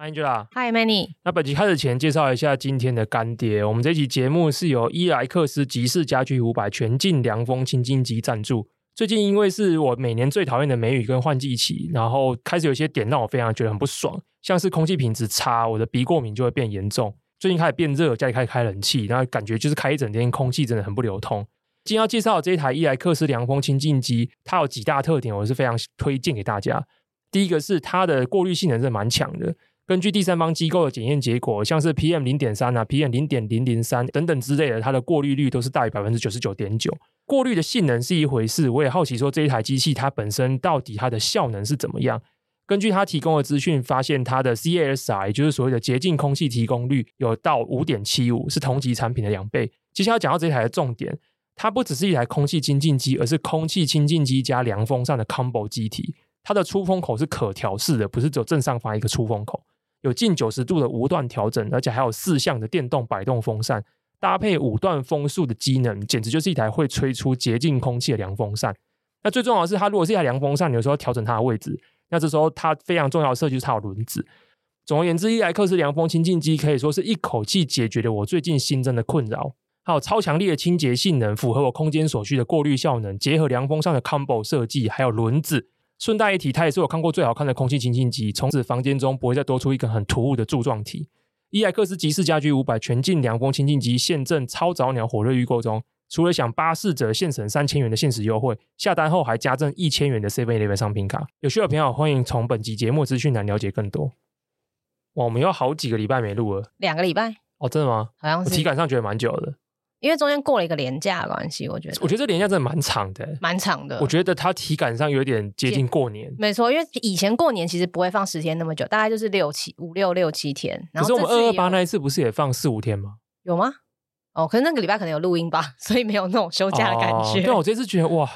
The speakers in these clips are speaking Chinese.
Angela，Hi，Manny。那本集开始前，介绍一下今天的干爹。我们这期节目是由伊莱克斯集式家居五百全境凉风清净机赞助。最近因为是我每年最讨厌的梅雨跟换季期，然后开始有些点让我非常觉得很不爽，像是空气品质差，我的鼻过敏就会变严重。最近开始变热，家里开始开冷气，然后感觉就是开一整天，空气真的很不流通。今天要介绍的这一台伊莱克斯凉风清净机，它有几大特点，我是非常推荐给大家。第一个是它的过滤性能是蛮强的。根据第三方机构的检验结果，像是 PM 零点三啊、PM 零点零零三等等之类的，它的过滤率都是大于百分之九十九点九。过滤的性能是一回事，我也好奇说这一台机器它本身到底它的效能是怎么样？根据它提供的资讯，发现它的 CASR，也就是所谓的洁净空气提供率有到五点七五，是同级产品的两倍。接下来讲到这一台的重点，它不只是一台空气清净机，而是空气清净机加凉风扇的 combo 机体。它的出风口是可调式的，不是只有正上方一个出风口。有近九十度的无段调整，而且还有四项的电动摆动风扇，搭配五段风速的机能，简直就是一台会吹出洁净空气的凉风扇。那最重要的是，它如果是一台凉风扇，你有时候调整它的位置，那这时候它非常重要的设计就是它有轮子。总而言之，伊莱克斯凉风清净机可以说是一口气解决了我最近新增的困扰。还有超强烈的清洁性能，符合我空间所需的过滤效能，结合凉风扇的 combo 设计，还有轮子。顺带一提，它也是我看过最好看的空气清净机。从此房间中不会再多出一个很突兀的柱状体。伊莱克斯集式家居五百全静凉风清净机现正超早鸟火热预购中，除了享八四折现省三千元的限时优惠，下单后还加赠一千元的 Seven Eleven 商品卡。有需要的朋友欢迎从本集节目资讯栏了解更多。哇，我们有好几个礼拜没录了，两个礼拜哦，真的吗？好像是，我体感上觉得蛮久的。因为中间过了一个年假的关系，我觉得我觉得这年假真的蛮长的，蛮长的。我觉得它体感上有点接近过年，没错，因为以前过年其实不会放十天那么久，大概就是六七五六六七天。可是我们二二八那一次不是也放四五天吗？有吗？哦，可是那个礼拜可能有录音吧，所以没有那种休假的感觉。对、哦，我 这次觉得哇，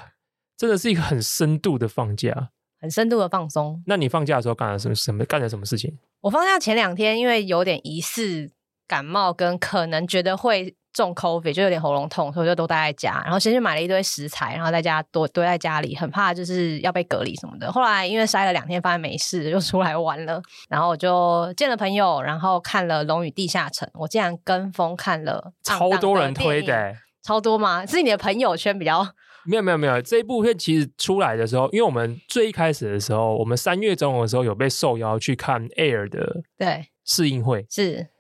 真的是一个很深度的放假，很深度的放松。那你放假的时候干了什么？什么干了什么事情？我放假前两天，因为有点疑似感冒，跟可能觉得会。重 COVID 就有点喉咙痛，所以我就都待在家。然后先去买了一堆食材，然后在家多堆在家里，很怕就是要被隔离什么的。后来因为筛了两天，发现没事，就出来玩了。然后我就见了朋友，然后看了《龙与地下城》。我竟然跟风看了，超多人推的，超多吗？是你的朋友圈比较？没有没有没有，这一部片其实出来的时候，因为我们最一开始的时候，我们三月中的时候有被受邀去看 Air 的对试映会是。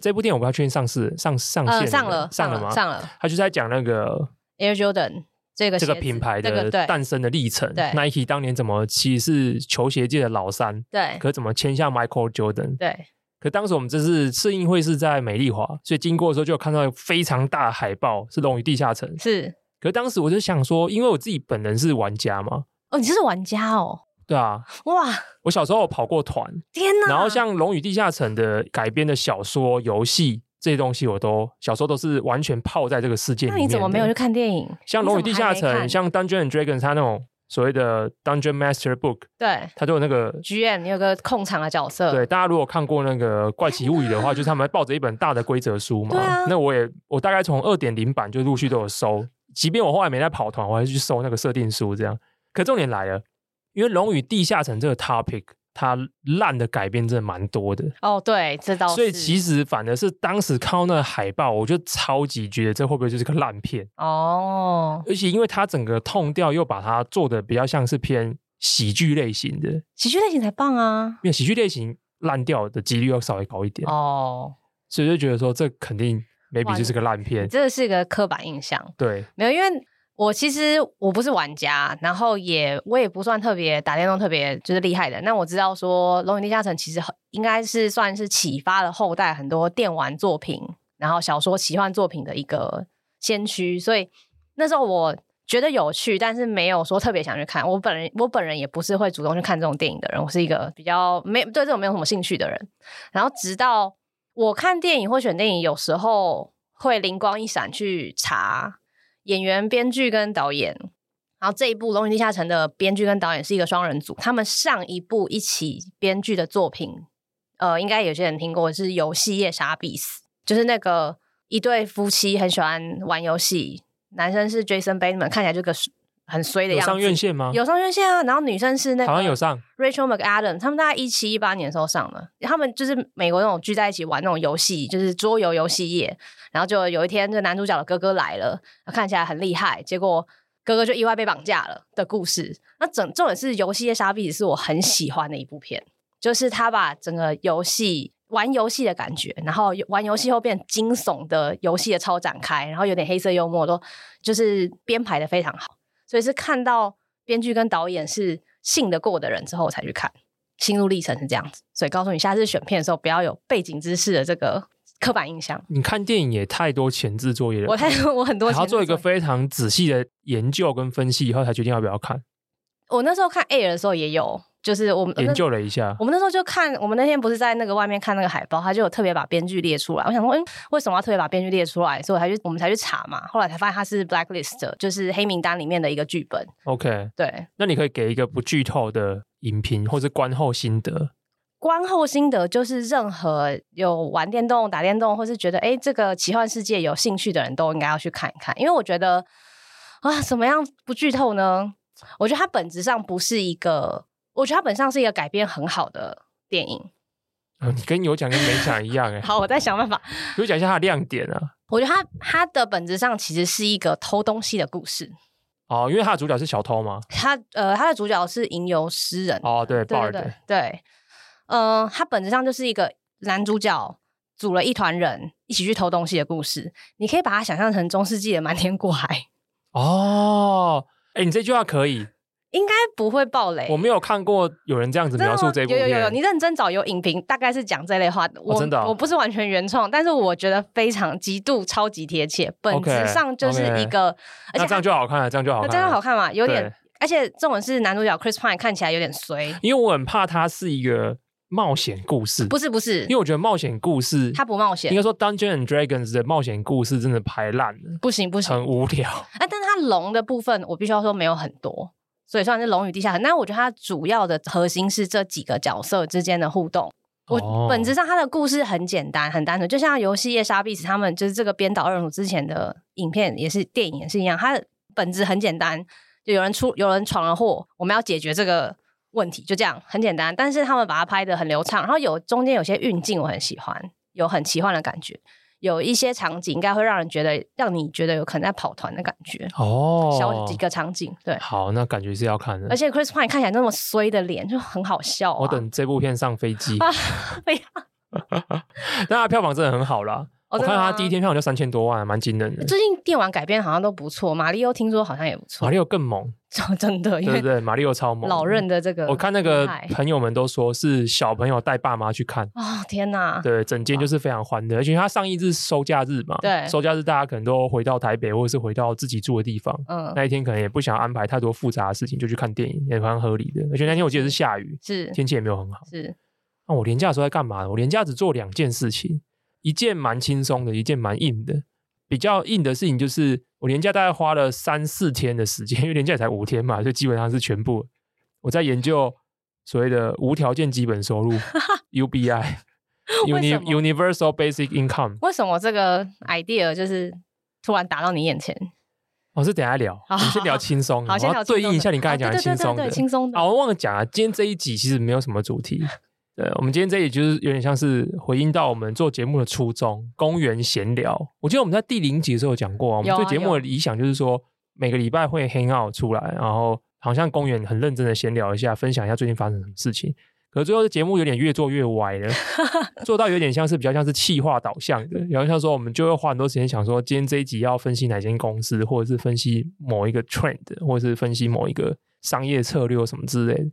这部电影我不要确定上市上上线、呃、上了上了吗？上了。他就在讲那个 Air Jordan 这个这个品牌的诞生的历程。对，Nike 当年怎么其实是球鞋界的老三，对，可怎么签下 Michael Jordan？对，可当时我们这是试映会是在美丽华，所以经过的时候就有看到非常大的海报，是《龙与地下城》。是，可当时我就想说，因为我自己本人是玩家嘛。哦，你是玩家哦。对啊，哇！我小时候跑过团，天哪！然后像《龙与地下城》的改编的小说、游戏。这些东西我都小时候都是完全泡在这个世界里面。那你怎么没有去看电影？像《龙与地下城》，像《Dungeons and Dragons》，它那种所谓的 Dungeon Master Book，对，它都有那个 GM，你有个控场的角色。对，大家如果看过那个《怪奇物语》的话，就是他们抱着一本大的规则书嘛。啊。那我也我大概从二点零版就陆续都有收，即便我后来没在跑团，我还是去收那个设定书这样。可重点来了，因为《龙与地下城》这个 topic。它烂的改编真的蛮多的哦，对，这倒是。所以其实反而是当时看到那个海报，我就超级觉得这会不会就是个烂片哦？而且因为它整个 tone 调又把它做的比较像是偏喜剧类型的，喜剧类型才棒啊！因为喜剧类型烂掉的几率要稍微高一点哦，所以就觉得说这肯定 maybe 就是个烂片，这是个刻板印象。对，没有因为。我其实我不是玩家，然后也我也不算特别打电动特别就是厉害的。那我知道说《龙与地下城》其实应该是算是启发了后代很多电玩作品，然后小说奇幻作品的一个先驱。所以那时候我觉得有趣，但是没有说特别想去看。我本人我本人也不是会主动去看这种电影的人，我是一个比较没对这种没有什么兴趣的人。然后直到我看电影或选电影，有时候会灵光一闪去查演员、编剧跟导演。然后这一部《龙与地下城》的编剧跟导演是一个双人组，他们上一部一起编剧的作品，呃，应该有些人听过是《游戏夜杀必死》，就是那个一对夫妻很喜欢玩游戏，男生是 Jason Bateman，看起来就个很衰的样子。有上院线吗？有上院线啊。然后女生是那个，好像有上 Rachel McAdams，他们大概一七一八年的时候上的。他们就是美国那种聚在一起玩那种游戏，就是桌游游戏业。然后就有一天，这男主角的哥哥来了，看起来很厉害，结果。哥哥就意外被绑架了的故事。那整重点是《游戏业杀必死》是我很喜欢的一部片，就是他把整个游戏玩游戏的感觉，然后玩游戏后变惊悚的游戏的超展开，然后有点黑色幽默，都就是编排的非常好。所以是看到编剧跟导演是信得过的人之后，我才去看。心路历程是这样子，所以告诉你，下次选片的时候不要有背景知识的这个。刻板印象，你看电影也太多前置作业了。我太我很多，然后做一个非常仔细的研究跟分析以后，才决定要不要看。我那时候看 Air 的时候也有，就是我们研究了一下。我们那时候就看，我们那天不是在那个外面看那个海报，他就有特别把编剧列出来。我想说，嗯，为什么要特别把编剧列出来？所以我才去，我们才去查嘛。后来才发现他是 Blacklist，就是黑名单里面的一个剧本。OK，对。那你可以给一个不剧透的影评，或是观后心得。观后心得就是，任何有玩电动、打电动，或是觉得哎，这个奇幻世界有兴趣的人都应该要去看一看。因为我觉得啊，怎么样不剧透呢？我觉得它本质上不是一个，我觉得它本质上是一个改编很好的电影。哦，你跟有讲跟没讲一样哎。好，我再想办法。有讲一下它的亮点啊。我觉得它它的本质上其实是一个偷东西的故事。哦，因为它的主角是小偷吗？他呃，他的主角是吟游诗人。哦，对，对对对。对嗯、呃，他本质上就是一个男主角组了一团人一起去偷东西的故事。你可以把它想象成中世纪的瞒天过海。哦，哎，你这句话可以，应该不会爆雷。我没有看过有人这样子描述这部片。有有有，你认真找有影评，大概是讲这类话的。我、哦、真的、哦，我不是完全原创，但是我觉得非常极度超级贴切。本质上就是一个，okay, okay. 而且那这样就好看了，这样就好看了，这样好看嘛？有点，而且这种是男主角 Chris Pine 看起来有点衰，因为我很怕他是一个。冒险故事不是不是，因为我觉得冒险故事它不冒险。应该说《Dungeons and Dragons》的冒险故事真的拍烂了，不行不行，很无聊。啊，但是它龙的部分，我必须要说没有很多，所以算是龙与地下城。但我觉得它主要的核心是这几个角色之间的互动。我本质上它的故事很简单，很单纯，就像《游戏夜杀必死》他们就是这个编导二人组之前的影片也是电影也是一样，它的本质很简单，就有人出有人闯了祸，我们要解决这个。问题就这样很简单，但是他们把它拍的很流畅，然后有中间有些运镜我很喜欢，有很奇幻的感觉，有一些场景应该会让人觉得让你觉得有可能在跑团的感觉。哦，小几个场景对，好，那感觉是要看的，而且 Chris Pine 看起来那么衰的脸就很好笑，啊，我等这部片上飞机，不要，但它票房真的很好啦。我看他第一天票房就三千多万，蛮惊人的。最近电玩改编好像都不错，马里奥听说好像也不错。马里奥更猛，真的，对对对，马里奥超猛。老任的这个，我看那个朋友们都说是小朋友带爸妈去看。哦天哪！对，整间就是非常欢乐，而且他上一日收假日嘛，对，收假日大家可能都回到台北或者是回到自己住的地方，嗯，那一天可能也不想安排太多复杂的事情，就去看电影，也蛮合理的。而且那天我记得是下雨，是天气也没有很好。是，那我连假的时候在干嘛？我连假只做两件事情。一件蛮轻松的，一件蛮硬的。比较硬的事情就是，我年假大概花了三四天的时间，因为年假也才五天嘛，所以基本上是全部我在研究所谓的无条件基本收入 （UBI，Universal Basic Income）。为什么这个 idea 就是突然打到你眼前？我、哦、是等下聊，我们先聊轻松，好，先聊对应一下你刚才讲的轻松的。轻松的。啊，我忘了讲啊，今天这一集其实没有什么主题。对，我们今天这里就是有点像是回应到我们做节目的初衷，公园闲聊。我记得我们在第零集的时候有讲过，我们做节目的理想就是说，每个礼拜会 hang out 出来，然后好像公园很认真的闲聊一下，分享一下最近发生什么事情。可是最后的节目有点越做越歪了，做到有点像是比较像是气化导向的，然后像说我们就会花很多时间想说，今天这一集要分析哪间公司，或者是分析某一个 trend，或者是分析某一个商业策略什么之类的。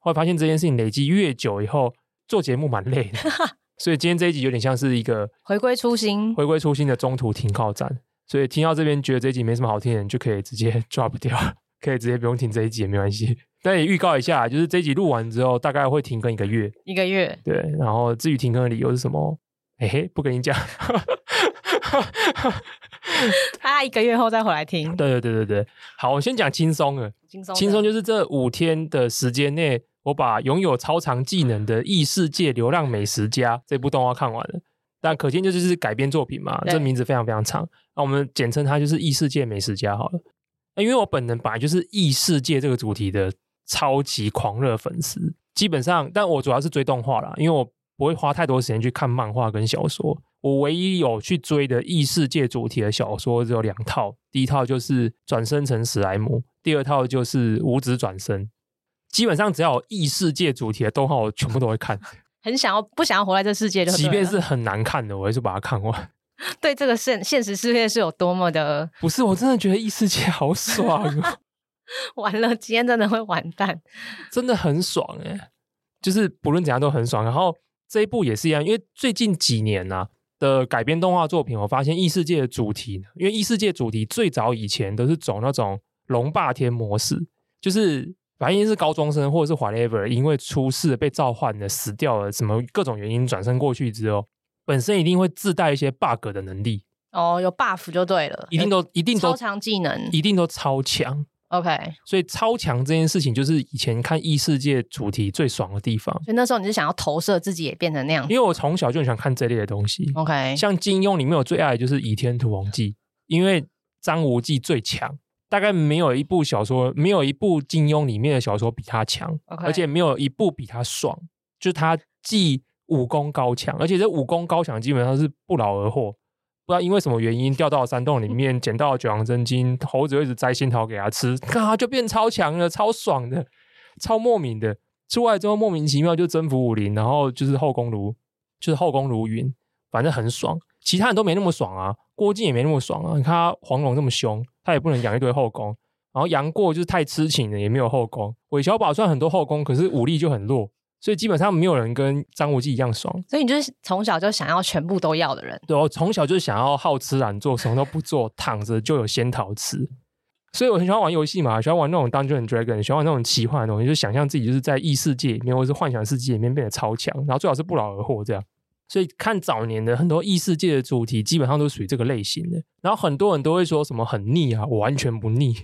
后来发现这件事情累积越久以后。做节目蛮累的，所以今天这一集有点像是一个回归初心、回归初心的中途停靠站。所以听到这边觉得这一集没什么好听的人，就可以直接 drop 掉，可以直接不用听这一集也没关系。但也预告一下，就是这一集录完之后，大概会停更一个月。一个月。对，然后至于停更的理由是什么？嘿嘿，不跟你讲。他一个月后再回来听。对对对对对，好，我先讲轻松的。轻松，轻松就是这五天的时间内，我把拥有超长技能的异世界流浪美食家这部动画看完了。但可见就是改编作品嘛，这名字非常非常长，那我们简称它就是异世界美食家好了。那因为我本人本来就是异世界这个主题的超级狂热粉丝，基本上，但我主要是追动画啦，因为我不会花太多时间去看漫画跟小说。我唯一有去追的异世界主题的小说只有两套，第一套就是《转生成史莱姆》，第二套就是《五指转生》。基本上只要有异世界主题的动画，我全部都会看。很想要不想要活在这世界就，即便是很难看的，我还是把它看完。对这个现现实世界是有多么的？不是，我真的觉得异世界好爽啊！完了，今天真的会完蛋，真的很爽哎！就是不论怎样都很爽。然后这一部也是一样，因为最近几年啊的改编动画作品，我发现异世界的主题，因为异世界主题最早以前都是走那种龙霸天模式，就是。反正是高中生或者是 whatever，因为出事被召唤的，死掉了，什么各种原因转身过去之后，本身一定会自带一些 bug 的能力。哦，有 buff 就对了，一定都一定都超强技能，一定都超强。OK，所以超强这件事情就是以前看异世界主题最爽的地方。所以那时候你是想要投射自己也变成那样？因为我从小就很喜欢看这类的东西。OK，像金庸里面我最爱的就是《倚天屠龙记》，因为张无忌最强。大概没有一部小说，没有一部金庸里面的小说比他强.而且没有一部比他爽。就是他既武功高强，而且这武功高强基本上是不劳而获。不知道因为什么原因掉到山洞里面，捡到了九阳真经，猴子一直摘仙桃给他吃，看他就变超强了，超爽的，超莫名的。出来之后莫名其妙就征服武林，然后就是后宫如就是后宫如云，反正很爽。其他人都没那么爽啊，郭靖也没那么爽啊。你看他黄蓉这么凶。他也不能养一堆后宫，然后杨过就是太痴情了，也没有后宫。韦小宝虽然很多后宫，可是武力就很弱，所以基本上没有人跟张无忌一样爽。所以你就是从小就想要全部都要的人。对，我从小就想要好吃懒做，什么都不做，躺着就有仙桃吃。所以我很喜欢玩游戏嘛，喜欢玩那种 Dungeon and Dragon，喜欢玩那种奇幻的东西，就想象自己就是在异世界里面，或是幻想世界里面变得超强，然后最好是不劳而获这样。所以看早年的很多异世界的主题，基本上都属于这个类型的。然后很多人都会说什么很腻啊，我完全不腻。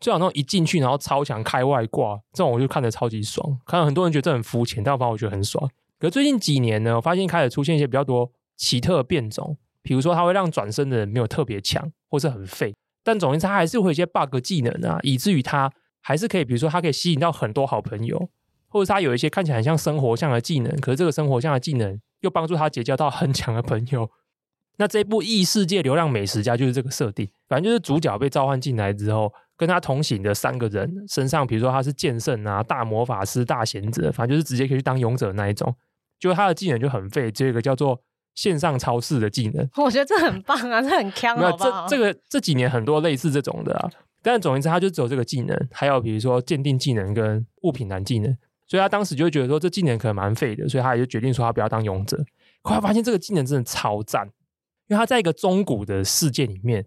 最好那种一进去然后超强开外挂，这种我就看得超级爽。看到很多人觉得这很肤浅，但反正我觉得很爽。可最近几年呢，我发现开始出现一些比较多奇特的变种，比如说它会让转身的人没有特别强，或是很废。但总之它还是会有一些 bug 技能啊，以至于它还是可以，比如说它可以吸引到很多好朋友，或者它有一些看起来很像生活像的技能，可是这个生活像的技能。又帮助他结交到很强的朋友。那这部异世界流浪美食家就是这个设定，反正就是主角被召唤进来之后，跟他同行的三个人身上，比如说他是剑圣啊、大魔法师、大贤者，反正就是直接可以去当勇者那一种。就他的技能就很废，这个叫做线上超市的技能。我觉得这很棒啊，这很强。没有这这个这几年很多类似这种的啊，但总而言之，他就只有这个技能，还有比如说鉴定技能跟物品栏技能。所以他当时就会觉得说，这技能可能蛮废的，所以他也就决定说他不要当勇者。后来发现这个技能真的超赞，因为他在一个中古的世界里面，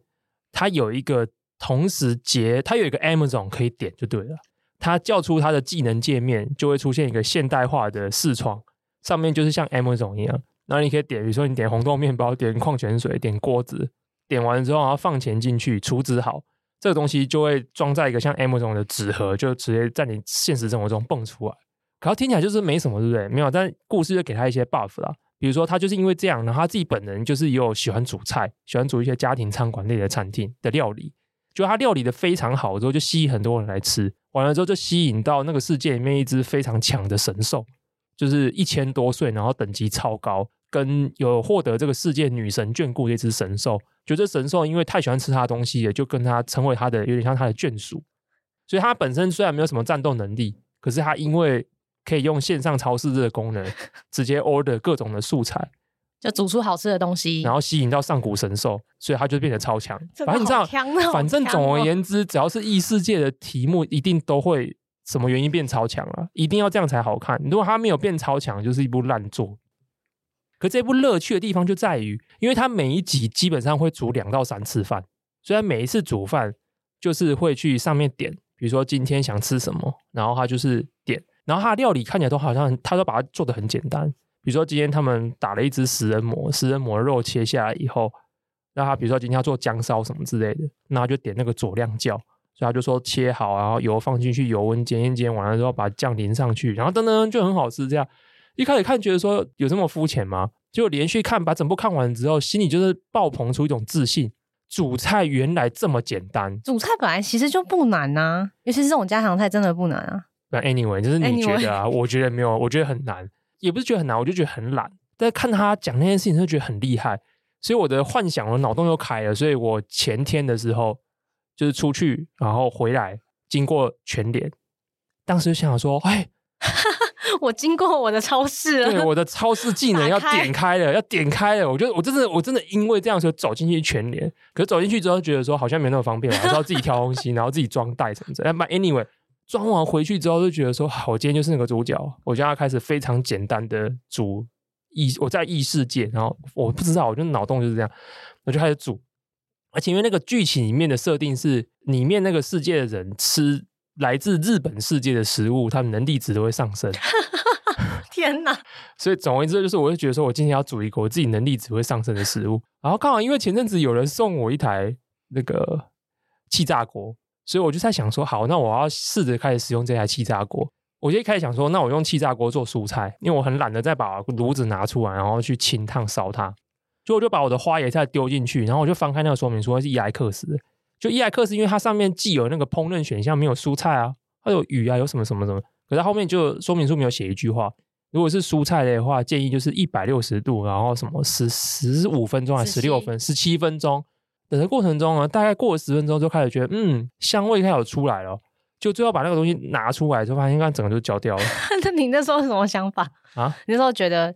他有一个同时结，他有一个 Amazon 可以点就对了。他叫出他的技能界面，就会出现一个现代化的视窗，上面就是像 Amazon 一样，然后你可以点，比如说你点红豆面包，点矿泉水，点锅子，点完之后然后放钱进去，储值好。这个东西就会装在一个像 Amazon 的纸盒，就直接在你现实生活中蹦出来。可是听起来就是没什么，对不对？没有，但故事就给他一些 buff 啦。比如说，他就是因为这样，然后他自己本人就是也有喜欢煮菜，喜欢煮一些家庭餐馆类的餐厅的料理。就他料理的非常好之后，就吸引很多人来吃。完了之后，就吸引到那个世界里面一只非常强的神兽，就是一千多岁，然后等级超高，跟有获得这个世界女神眷顾的一只神兽。觉得神兽因为太喜欢吃他的东西了，就跟他成为他的有点像他的眷属。所以他本身虽然没有什么战斗能力，可是他因为可以用线上超市这个功能，直接 order 各种的素材，就煮出好吃的东西，然后吸引到上古神兽，所以他就变得超强。哦、反正你知道，反正总而言之，只要是异世界的题目，一定都会什么原因变超强啊，一定要这样才好看。如果他没有变超强，就是一部烂作。可这部乐趣的地方就在于，因为他每一集基本上会煮两到三次饭，所以他每一次煮饭就是会去上面点，比如说今天想吃什么，然后他就是点，然后他的料理看起来都好像他都把它做的很简单。比如说今天他们打了一只食人魔，食人魔的肉切下来以后，那他比如说今天要做姜烧什么之类的，那他就点那个佐料酱。所以他就说切好，然后油放进去，油温煎一煎，完了之后把酱淋上去，然后噔噔就很好吃。这样一开始看觉得说有这么肤浅吗？结果连续看把整部看完之后，心里就是爆棚出一种自信。主菜原来这么简单，主菜本来其实就不难呐、啊，尤其是这种家常菜真的不难啊。那 anyway 就是你觉得啊，anyway. 我觉得没有，我觉得很难，也不是觉得很难，我就觉得很懒。但是看他讲那件事情，就觉得很厉害，所以我的幻想，我脑洞又开了。所以我前天的时候就是出去，然后回来。经过全联，当时就想说：“哎，我经过我的超市了，对，我的超市技能要点开了，开要点开了。”我觉得我真的，我真的因为这样，就走进去全联。可是走进去之后，觉得说好像没那么方便，还是要自己挑东西，然后自己装袋什么的。But anyway，装完回去之后，就觉得说，好，我今天就是那个主角。我就要开始非常简单的煮异，我在异世界，然后我不知道，我就脑洞就是这样，我就开始煮。而且因为那个剧情里面的设定是，里面那个世界的人吃来自日本世界的食物，他们能力值都会上升。天哪！所以总而言之，就是我就觉得说，我今天要煮一个我自己能力值会上升的食物。然后刚好因为前阵子有人送我一台那个气炸锅，所以我就在想说，好，那我要试着开始使用这台气炸锅。我就一开始想说，那我用气炸锅做蔬菜，因为我很懒得再把炉子拿出来，然后去清烫烧它。就我就把我的花椰菜丢进去，然后我就翻开那个说明书，是伊莱克斯。就伊莱克斯，因为它上面既有那个烹饪选项，没有蔬菜啊，它有鱼啊，有什么什么什么。可是后面就说明书没有写一句话，如果是蔬菜的话，建议就是一百六十度，然后什么十十五分钟还是十六分十七分钟。等的过程中呢，大概过了十分钟就开始觉得，嗯，香味开始有出来了。就最后把那个东西拿出来，就发现，刚整个就焦掉了。那你那时候什么想法啊？你那时候觉得？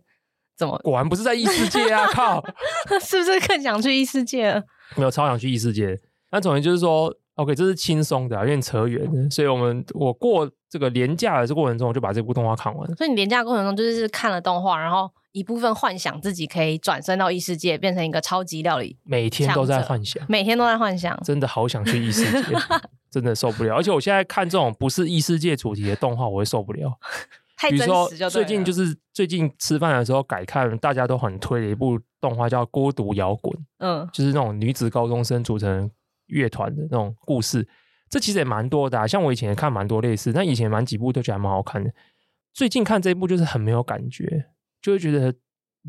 怎么？果然不是在异世界啊！靠，是不是更想去异世界了？没有，超想去异世界。那总之就是说，OK，这是轻松的，有点扯远。所以我们我过这个廉价的这过程中，我就把这部动画看完了。所以你廉价过程中就是看了动画，然后一部分幻想自己可以转身到异世界，变成一个超级料理。每天都在幻想，每天都在幻想，真的好想去异世界，真的受不了。而且我现在看这种不是异世界主题的动画，我会受不了。比如说，最近就是最近吃饭的时候改看，大家都很推的一部动画叫《孤独摇滚》，嗯，就是那种女子高中生组成乐团的那种故事。这其实也蛮多的啊，像我以前也看蛮多类似，但以前蛮几部都觉得蛮好看的。最近看这一部就是很没有感觉，就会觉得。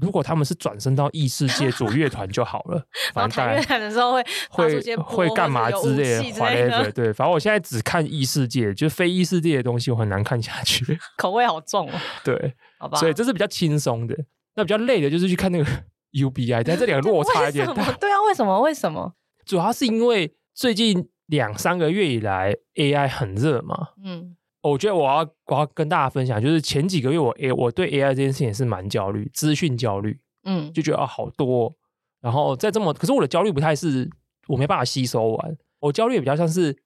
如果他们是转身到异世界组乐团就好了，反正乐团的时候会会会干嘛之类的，对，反正我现在只看异世界，就是非异世界的东西我很难看下去，口味好重哦。对，好吧，所以这是比较轻松的，那比较累的就是去看那个 UBI，但这两个落差有点大。对啊，为什么？为什么？主要是因为最近两三个月以来 AI 很热嘛，嗯。我觉得我要我要跟大家分享，就是前几个月我 A 我对 AI 这件事情也是蛮焦虑，资讯焦虑，嗯，就觉得啊好多，然后在这么，可是我的焦虑不太是我没办法吸收完，我焦虑也比较像是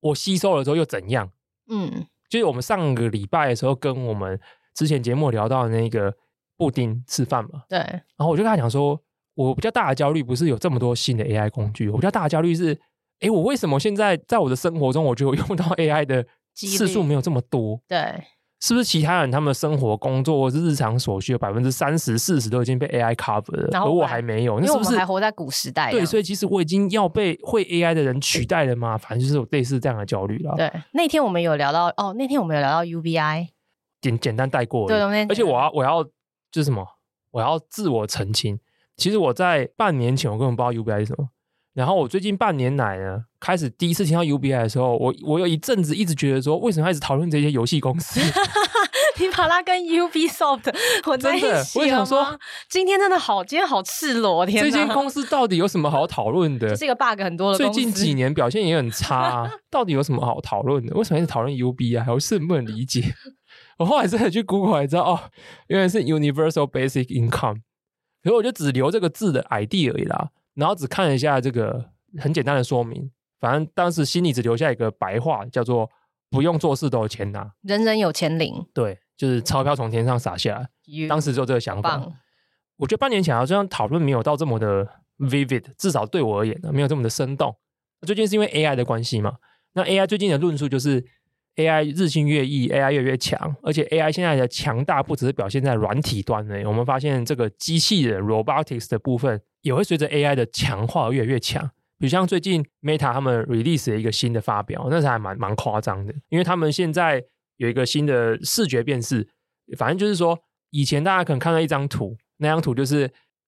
我吸收了之后又怎样，嗯，就是我们上个礼拜的时候跟我们之前节目聊到的那个布丁吃饭嘛，对，然后我就跟他讲说，我比较大的焦虑不是有这么多新的 AI 工具，我比较大的焦虑是，哎，我为什么现在在我的生活中我就用到 AI 的。次数没有这么多，对，是不是其他人他们的生活、工作或是日常所需的百分之三十、四十都已经被 AI cover 了，而我还没有？那是不是还活在古时代？对，所以其实我已经要被会 AI 的人取代了吗？反正就是有类似这样的焦虑了。对，那天我们有聊到哦，那天我们有聊到 UBI，简简单带过。对，而且我要我要就是什么？我要自我澄清。其实我在半年前我根本不知道 UBI 是什么。然后我最近半年来呢，开始第一次听到 UBI 的时候，我我有一阵子一直觉得说，为什么一直讨论这些游戏公司？你把它跟 Ubisoft 混在一起了吗？我想说，今天真的好，今天好赤裸，天哪！这间公司到底有什么好讨论的？这是一个 bug 很多的。最近几年表现也很差啊，到底有什么好讨论的？为什么一直讨论 UBI？我是很不能理解。我后来真的去 Google 才知道，哦，原来是 Universal Basic Income，所以我就只留这个字的 ID 而已啦。然后只看了一下这个很简单的说明，反正当时心里只留下一个白话，叫做“不用做事都有钱拿，人人有钱领”。对，就是钞票从天上洒下来。当时就这个想法。我觉得半年前好像讨论没有到这么的 vivid，至少对我而言呢，没有这么的生动。最近是因为 AI 的关系嘛？那 AI 最近的论述就是 AI 日新月异，AI 越来越强，而且 AI 现在的强大不只是表现在软体端呢。我们发现这个机器人 robotics 的部分也会随着 AI 的强化越来越强。比如像最近 Meta 他们 release 了一个新的发表，那是还蛮蛮夸张的，因为他们现在有一个新的视觉辨识，反正就是说，以前大家可能看到一张图，那张图就是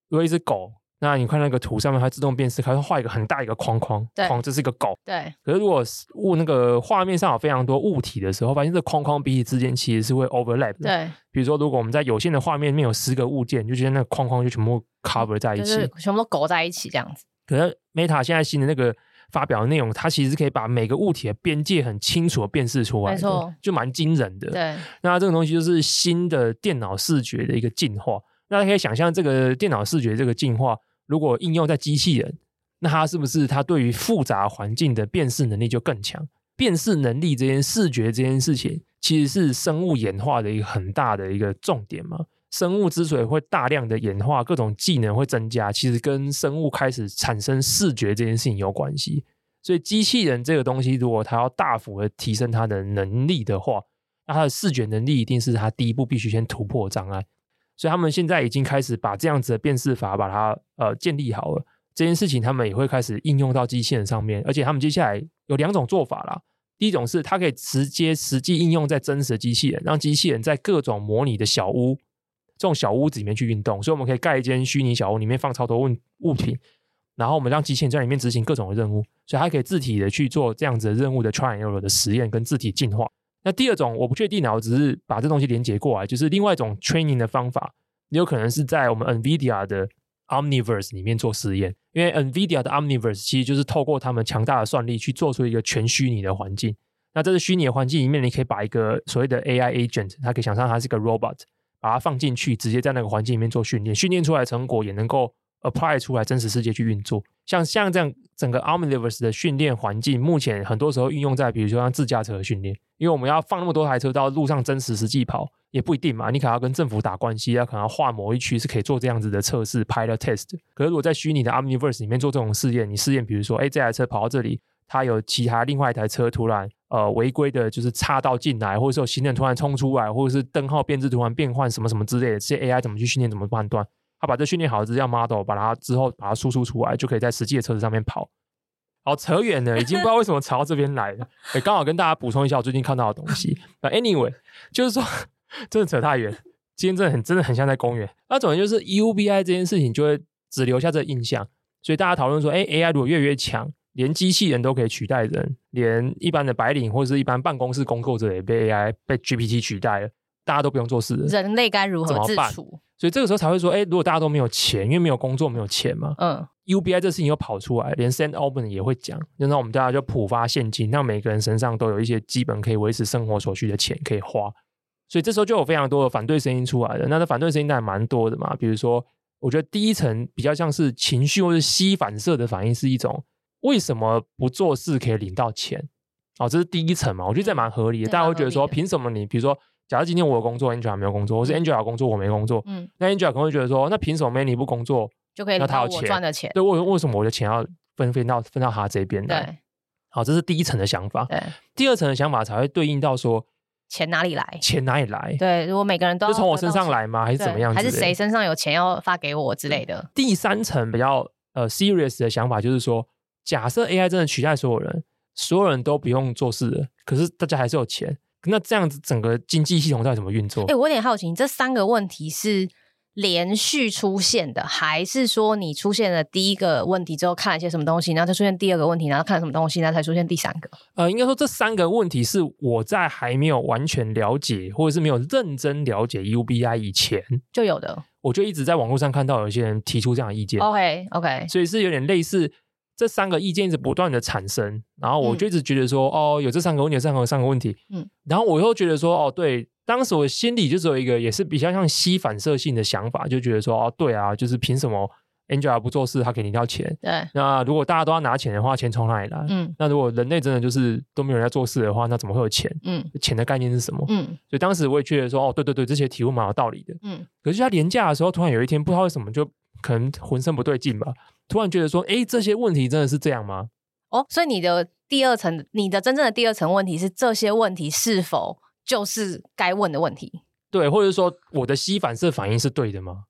如果一只狗。那你看那个图上面，它自动辨识，它会画一个很大一个框框，框这是一个狗。对。可是如果物那个画面上有非常多物体的时候，发现这框框彼此之间其实是会 overlap 的。对。比如说，如果我们在有限的画面里面有十个物件，就觉得那个框框就全部 cover 在一起，就是全部都勾在一起这样子。可是 Meta 现在新的那个发表的内容，它其实可以把每个物体的边界很清楚的辨识出来，没错，就蛮惊人的。对。那这个东西就是新的电脑视觉的一个进化。那大家可以想象，这个电脑视觉这个进化。如果应用在机器人，那它是不是它对于复杂环境的辨识能力就更强？辨识能力这件视觉这件事情，其实是生物演化的一个很大的一个重点嘛。生物之所以会大量的演化，各种技能会增加，其实跟生物开始产生视觉这件事情有关系。所以机器人这个东西，如果它要大幅的提升它的能力的话，那它的视觉能力一定是它第一步必须先突破障碍。所以他们现在已经开始把这样子的辨识法把它呃建立好了，这件事情他们也会开始应用到机器人上面，而且他们接下来有两种做法啦。第一种是它可以直接实际应用在真实的机器人，让机器人在各种模拟的小屋这种小屋子里面去运动，所以我们可以盖一间虚拟小屋，里面放超多物物品，然后我们让机器人在里面执行各种的任务，所以它可以自体的去做这样子的任务的 traner 的实验跟自体进化。那第二种我不确定啊，我只是把这东西连接过来，就是另外一种 training 的方法，也有可能是在我们 NVIDIA 的 Omniverse 里面做实验，因为 NVIDIA 的 Omniverse 其实就是透过他们强大的算力去做出一个全虚拟的环境。那这个虚拟的环境里面，你可以把一个所谓的 AI agent，它可以想象它是一个 robot，把它放进去，直接在那个环境里面做训练，训练出来的成果也能够 apply 出来真实世界去运作。像像这样整个 Omniverse 的训练环境，目前很多时候运用在比如说像自驾车的训练，因为我们要放那么多台车到路上真实实际跑，也不一定嘛。你可能要跟政府打关系，要可能要划某一区是可以做这样子的测试 pilot test。可是如果在虚拟的 Omniverse 里面做这种试验，你试验比如说，哎，这台车跑到这里，它有其他另外一台车突然呃违规的，就是插道进来，或者说行人突然冲出来，或者是灯号变质突然变换什么什么之类的，这些 AI 怎么去训练，怎么判断？他把这训练好的资料 model，把它之后把它输出出来，就可以在实际的车子上面跑。好，扯远了，已经不知道为什么扯到这边来了。哎，刚好跟大家补充一下我最近看到的东西。那 anyway，就是说真的扯太远，今天真的很真的很像在公园。那总之就是 UBI 这件事情就会只留下这印象，所以大家讨论说，哎，AI 如果越来越强，连机器人都可以取代人，连一般的白领或者是一般办公室工作者也被 AI 被 GPT 取代了，大家都不用做事了，人类该如何自处？所以这个时候才会说，哎，如果大家都没有钱，因为没有工作，没有钱嘛。嗯。UBI 这事情又跑出来，连 s a n d Open 也会讲，就让我们大家就普发现金，让每个人身上都有一些基本可以维持生活所需的钱可以花。所以这时候就有非常多的反对声音出来了。那这反对声音还蛮多的嘛。比如说，我觉得第一层比较像是情绪或是吸反射的反应，是一种为什么不做事可以领到钱？哦，这是第一层嘛。我觉得这蛮合理的。大家会觉得说，凭什么你比如说？假如今天我有工作，Angela 没有工作，或是 Angela 有工作，我没工作，嗯，那 Angela 可能会觉得说，那凭什么 Manny 不工作就可以？那他有钱赚的钱，对，为为什么我的钱要分分到分到他这边来？对，好，这是第一层的想法。对，第二层的想法才会对应到说，钱哪里来？钱哪里来？对，如果每个人都是从我身上来吗？还是怎么样？还是谁身上有钱要发给我之类的？第三层比较呃 serious 的想法就是说，假设 AI 真的取代所有人，所有人都不用做事了，可是大家还是有钱。那这样子，整个经济系统到底怎么运作？哎、欸，我有点好奇，你这三个问题是连续出现的，还是说你出现了第一个问题之后看了一些什么东西，然后再出现第二个问题，然后看了什么东西，然后才出现第三个？呃，应该说这三个问题是我在还没有完全了解，或者是没有认真了解 UBI 以前就有的。我就一直在网络上看到有些人提出这样的意见。OK OK，所以是有点类似。这三个意见一直不断的产生，然后我就一直觉得说，嗯、哦，有这三个问题，有三个三个问题，嗯，然后我又觉得说，哦，对，当时我心里就只有一个，也是比较像吸反射性的想法，就觉得说，哦，对啊，就是凭什么 Angela 不做事，他给你一条钱？对，那如果大家都要拿钱的话，钱从哪里来？嗯，那如果人类真的就是都没有人在做事的话，那怎么会有钱？嗯，钱的概念是什么？嗯，所以当时我也觉得说，哦，对对对，这些题目蛮有道理的。嗯，可是他连假的时候，突然有一天，不知道为什么就可能浑身不对劲吧。突然觉得说，哎，这些问题真的是这样吗？哦，所以你的第二层，你的真正的第二层问题是这些问题是否就是该问的问题？对，或者说我的吸反射反应是对的吗？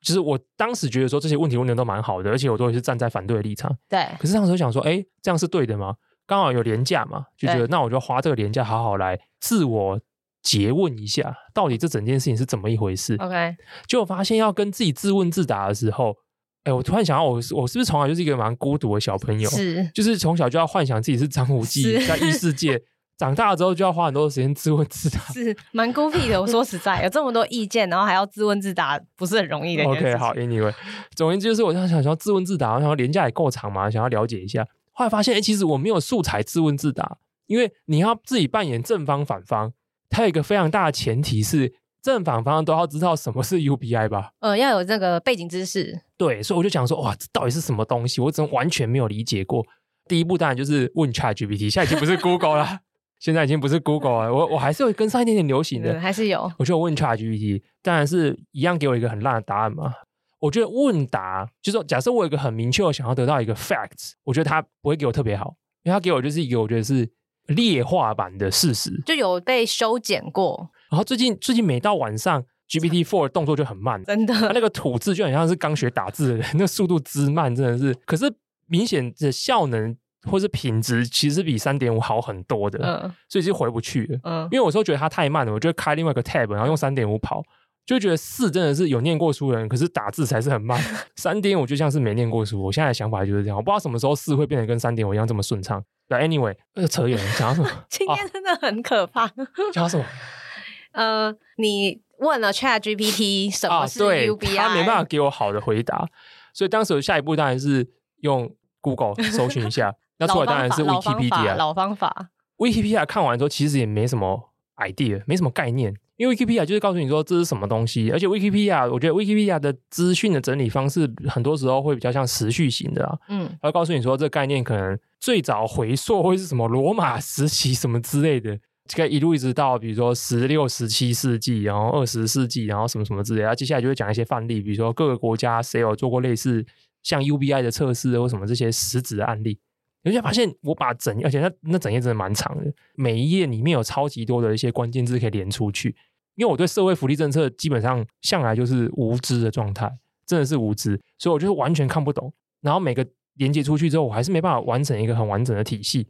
就是我当时觉得说这些问题问的都蛮好的，而且我都是站在反对的立场。对。可是当时想说，哎，这样是对的吗？刚好有廉价嘛，就觉得那我就花这个廉价好好来自我诘问一下，到底这整件事情是怎么一回事？OK。结果发现要跟自己自问自答的时候。哎，我突然想到我，我我是不是从小就是一个蛮孤独的小朋友？是，就是从小就要幻想自己是张无忌，在异世界。长大了之后就要花很多时间自问自答，是蛮孤僻的。我说实在，有这么多意见，然后还要自问自答，不是很容易的。OK，好，Anyway，总而言之就是我想想要自问自答，然后廉价也够长嘛，想要了解一下。后来发现，哎，其实我没有素材自问自答，因为你要自己扮演正方反方，它有一个非常大的前提是。正反方都要知道什么是 UBI 吧？呃，要有这个背景知识。对，所以我就想说，哇，这到底是什么东西？我真完全没有理解过。第一步当然就是问 ChatGPT，现在已经不是 Google 了，现在已经不是 Google 了。我我还是会跟上一点点流行的，还是有。我就问 ChatGPT，当然是一样给我一个很烂的答案嘛。我觉得问答就是说，假设我有一个很明确的想要得到一个 facts，我觉得他不会给我特别好，因为他给我就是一个我觉得是劣化版的事实，就有被修剪过。然后最近最近每到晚上，GPT Four 的动作就很慢，真的，它那个吐字就很像是刚学打字的人，那速度之慢真的是。可是明显的效能或是品质其实比三点五好很多的，嗯，所以就回不去了，嗯，因为我有时候觉得它太慢了，我就开另外一个 Tab，然后用三点五跑，就觉得四真的是有念过书的人，可是打字才是很慢，三点五就像是没念过书。我现在的想法就是这样，我不知道什么时候四会变得跟三点五一样这么顺畅。对，Anyway，那个扯远了，讲什么？今天真的很可怕。讲什么？呃，你问了 Chat GPT 什么是 UBI，啊，他没办法给我好的回答，所以当时下一步当然是用 Google 搜寻一下，那出来当然是 Wikipedia 老方法。Wikipedia 看完之后，其实也没什么 idea，没什么概念，因为 Wikipedia 就是告诉你说这是什么东西，而且 Wikipedia 我觉得 Wikipedia 的资讯的整理方式很多时候会比较像时序型的啊，嗯，然后告诉你说这个概念可能最早回溯会是什么罗马时期什么之类的。可以一路一直到比如说十六、十七世纪，然后二十世纪，然后什么什么之类。然后接下来就会讲一些范例，比如说各个国家谁有做过类似像 UBI 的测试或什么这些实质的案例。你会发现，我把整而且那那整页真的蛮长的，每一页里面有超级多的一些关键字可以连出去。因为我对社会福利政策基本上向来就是无知的状态，真的是无知，所以我就是完全看不懂。然后每个连接出去之后，我还是没办法完成一个很完整的体系。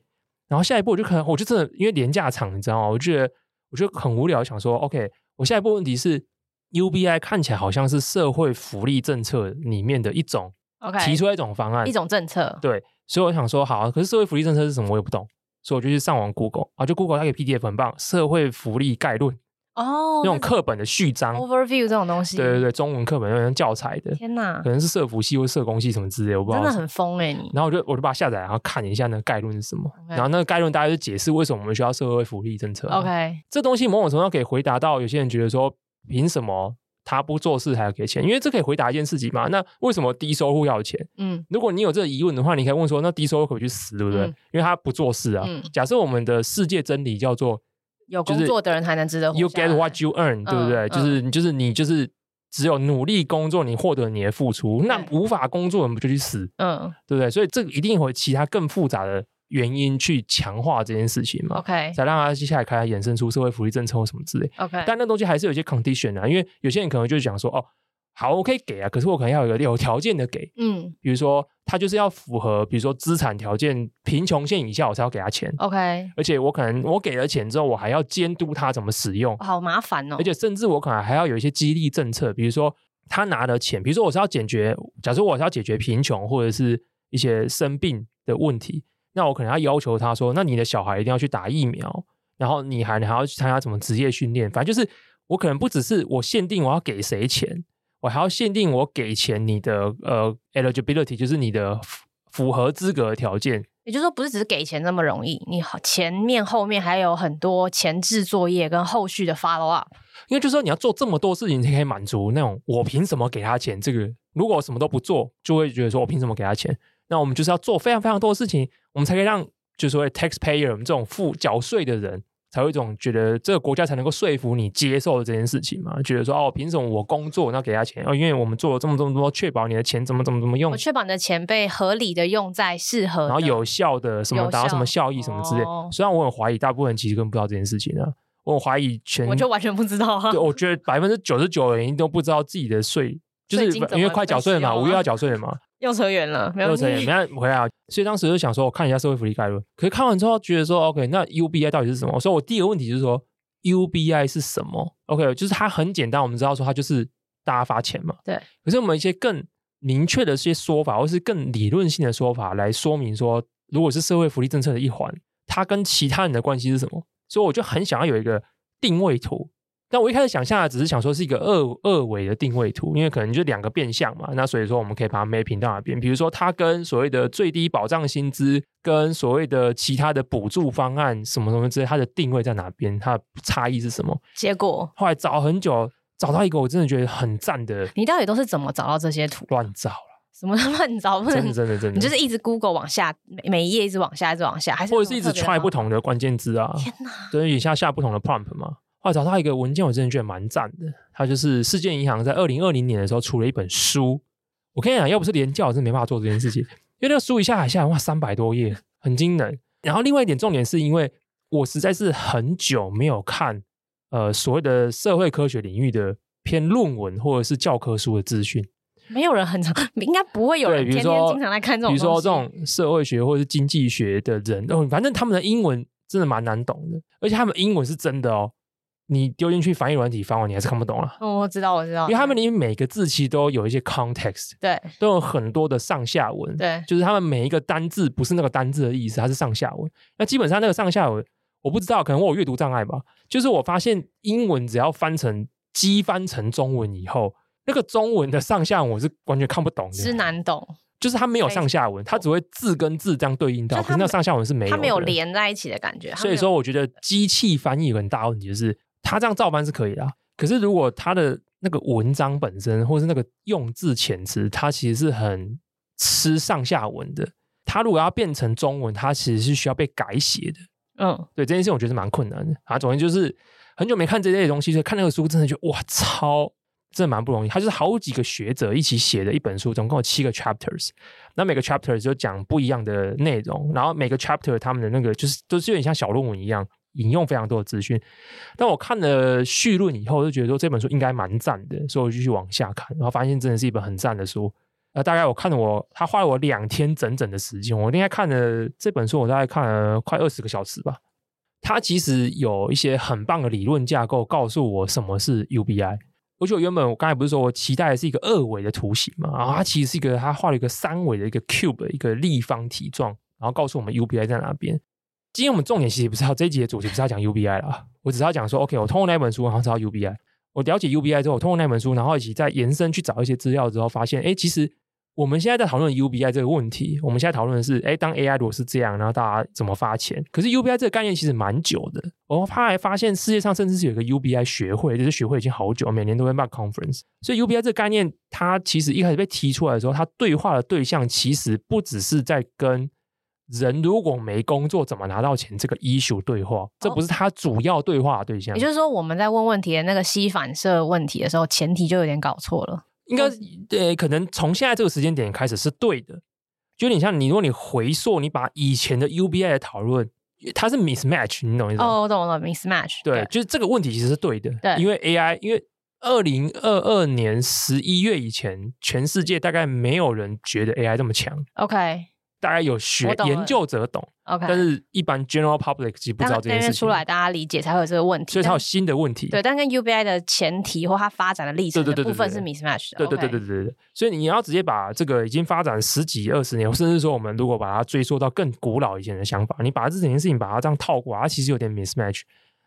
然后下一步我就可能，我就真的因为廉价场，你知道吗？我觉得我觉得很无聊，想说，OK，我下一步问题是，UBI 看起来好像是社会福利政策里面的一种，OK，提出来一种方案，一种政策，对，所以我想说，好，可是社会福利政策是什么，我也不懂，所以我就去上网 Google 啊，就 Google 它给 PDF 很棒，社会福利概论。哦，那种课本的序章，overview 这种东西，对对对，中文课本那种教材的，天哪，可能是社福系或社工系什么之类，我不知道，真的很疯哎你。然后我就我就把它下载，然后看一下那个概论是什么.然后那个概论大概就解释为什么我们需要社会福利政策。OK，这东西某种程度上可以回答到有些人觉得说，凭什么他不做事还要给钱？因为这可以回答一件事情嘛。那为什么低收入要钱？嗯，如果你有这个疑问的话，你可以问说，那低收入可以去死，对不对？嗯、因为他不做事啊。嗯、假设我们的世界真理叫做。有工作的人才能值得活。You get what you earn，对不对？就是你，就是你，就是只有努力工作，你获得你的付出。那无法工作的人不就去死？嗯，对不对？所以这个一定会有其他更复杂的原因去强化这件事情嘛？OK，才让他接下来开始衍生出社会福利政策或什么之类。OK，但那东西还是有一些 condition 啊，因为有些人可能就是讲说，哦。好，我可以给啊，可是我可能要有一个有条件的给，嗯，比如说他就是要符合，比如说资产条件贫穷线以下，我才要给他钱，OK，而且我可能我给了钱之后，我还要监督他怎么使用，好麻烦哦，而且甚至我可能还要有一些激励政策，比如说他拿了钱，比如说我是要解决，假设我是要解决贫穷或者是一些生病的问题，那我可能要要求他说，那你的小孩一定要去打疫苗，然后你还你还要去参加什么职业训练，反正就是我可能不只是我限定我要给谁钱。我还要限定我给钱你的呃 eligibility，就是你的符合资格的条件。也就是说，不是只是给钱那么容易，你前面后面还有很多前置作业跟后续的 follow up。因为就是说你要做这么多事情才可以满足那种我凭什么给他钱？这个如果我什么都不做，就会觉得说我凭什么给他钱？那我们就是要做非常非常多的事情，我们才可以让就是说 taxpayer 我们这种付缴税的人。才有一种觉得这个国家才能够说服你接受这件事情嘛？觉得说哦，凭什么我工作那给他钱？哦，因为我们做了这么这么多，确保你的钱怎么怎么怎么用？我确保你的钱被合理的用在适合，然后有效的什么达到什么效益什么之类。哦、虽然我很怀疑，大部分人其实根本不知道这件事情啊。我怀疑全我就完全不知道啊。对，我觉得百分之九十九的人都不知道自己的税，就是因为快缴税了嘛，五月要缴税了嘛。又扯远了，没有又扯远，没有回来啊。所以当时就想说，我看一下社会福利概论。可是看完之后，觉得说，OK，那 UBI 到底是什么？所以我第一个问题就是说，UBI 是什么？OK，就是它很简单，我们知道说它就是大家发钱嘛。对。可是我们一些更明确的一些说法，或是更理论性的说法来说明说，如果是社会福利政策的一环，它跟其他人的关系是什么？所以我就很想要有一个定位图。但我一开始想象的只是想说是一个二二维的定位图，因为可能就两个变相嘛，那所以说我们可以把它 mapping 到哪边？比如说它跟所谓的最低保障薪资跟所谓的其他的补助方案什么什么之类，它的定位在哪边？它的差异是什么？结果后来找很久，找到一个我真的觉得很赞的。你到底都是怎么找到这些图？乱找了。什么乱找？不能真的真的真的，你就是一直 Google 往下，每每一页一直往下，一直往下，还是或者是一直 try 不同的关键字啊？天哪！等于下下不同的 prompt 嘛。后来找到一个文件，我真的觉得蛮赞的。它就是世界银行在二零二零年的时候出了一本书。我跟你讲，要不是连教，我真的没办法做这件事情。因为那个书一下海下来，哇，三百多页，很惊人。然后另外一点重点是因为我实在是很久没有看呃所谓的社会科学领域的偏论文或者是教科书的资讯。没有人很常，应该不会有人天天经常来看这种。比如说这种社会学或者是经济学的人，哦，反正他们的英文真的蛮难懂的，而且他们英文是真的哦。你丢进去翻译软体翻完，你还是看不懂啊。哦，我知道，我知道，因为他们里面每个字其实都有一些 context，对，都有很多的上下文，对，就是他们每一个单字不是那个单字的意思，它是上下文。那基本上那个上下文，我不知道，可能我有阅读障碍吧。就是我发现英文只要翻成机翻成中文以后，那个中文的上下文我是完全看不懂的，是难懂。就是它没有上下文，它只会字跟字这样对应到，可是那上下文是没有，它没有连在一起的感觉。所以说，我觉得机器翻译有很大问题，就是。他这样照搬是可以的啊，可是如果他的那个文章本身，或是那个用字遣词，它其实是很吃上下文的。他如果要变成中文，它其实是需要被改写的。嗯，对这件事，我觉得是蛮困难的啊。总之就是很久没看这类的东西，所以看那个书，真的觉得哇超，真的蛮不容易。他就是好几个学者一起写的一本书，总共有七个 chapters，那每个 chapter 就讲不一样的内容，然后每个 chapter 他们的那个就是都是有点像小论文一样。引用非常多的资讯，但我看了序论以后，我就觉得说这本书应该蛮赞的，所以我继续往下看，然后发现真的是一本很赞的书。呃，大概我看了我，他花了我两天整整的时间，我应该看了这本书，我大概看了快二十个小时吧。他其实有一些很棒的理论架构，告诉我什么是 UBI。而且我原本我刚才不是说我期待的是一个二维的图形嘛，然后它其实是一个，他画了一个三维的一个 cube 一个立方体状，然后告诉我们 UBI 在哪边。今天我们重点其实不是要这一集的主题，不是要讲 UBI 了。我只是要讲说，OK，我通过那本书，然后知道 UBI。我了解 UBI 之后，我通过那本书，然后一起再延伸去找一些资料之后，发现，哎，其实我们现在在讨论 UBI 这个问题，我们现在讨论的是，哎，当 AI 如果是这样，然后大家怎么发钱？可是 UBI 这个概念其实蛮久的。我后来发现，世界上甚至是有一个 UBI 学会，就是学会已经好久，每年都会办 conference。所以 UBI 这个概念，它其实一开始被提出来的时候，它对话的对象其实不只是在跟。人如果没工作，怎么拿到钱？这个 issue 对话，这不是他主要对话的对象。也就是说，我们在问问题的那个吸反射问题的时候，前提就有点搞错了。应该呃，可能从现在这个时间点开始是对的，就有点像你，如果你回溯，你把以前的 UBI 的讨论，它是 mismatch，你懂意思吗？哦，我懂了，mismatch。对，对，就是这个问题其实是对的。对，因为 AI，因为二零二二年十一月以前，全世界大概没有人觉得 AI 这么强。OK。大概有学研究者懂，OK，但是一般 general public 其实不知道这件事情。出来，大家理解才会有这个问题，所以才有新的问题。对，但跟 UBI 的前提或它发展的历程的部分是 mismatch 的。对对对对对对对。所以你要直接把这个已经发展十几二十年，甚至说我们如果把它追溯到更古老以前的想法，你把这整件事情把它这样套过来，它其实有点 mismatch。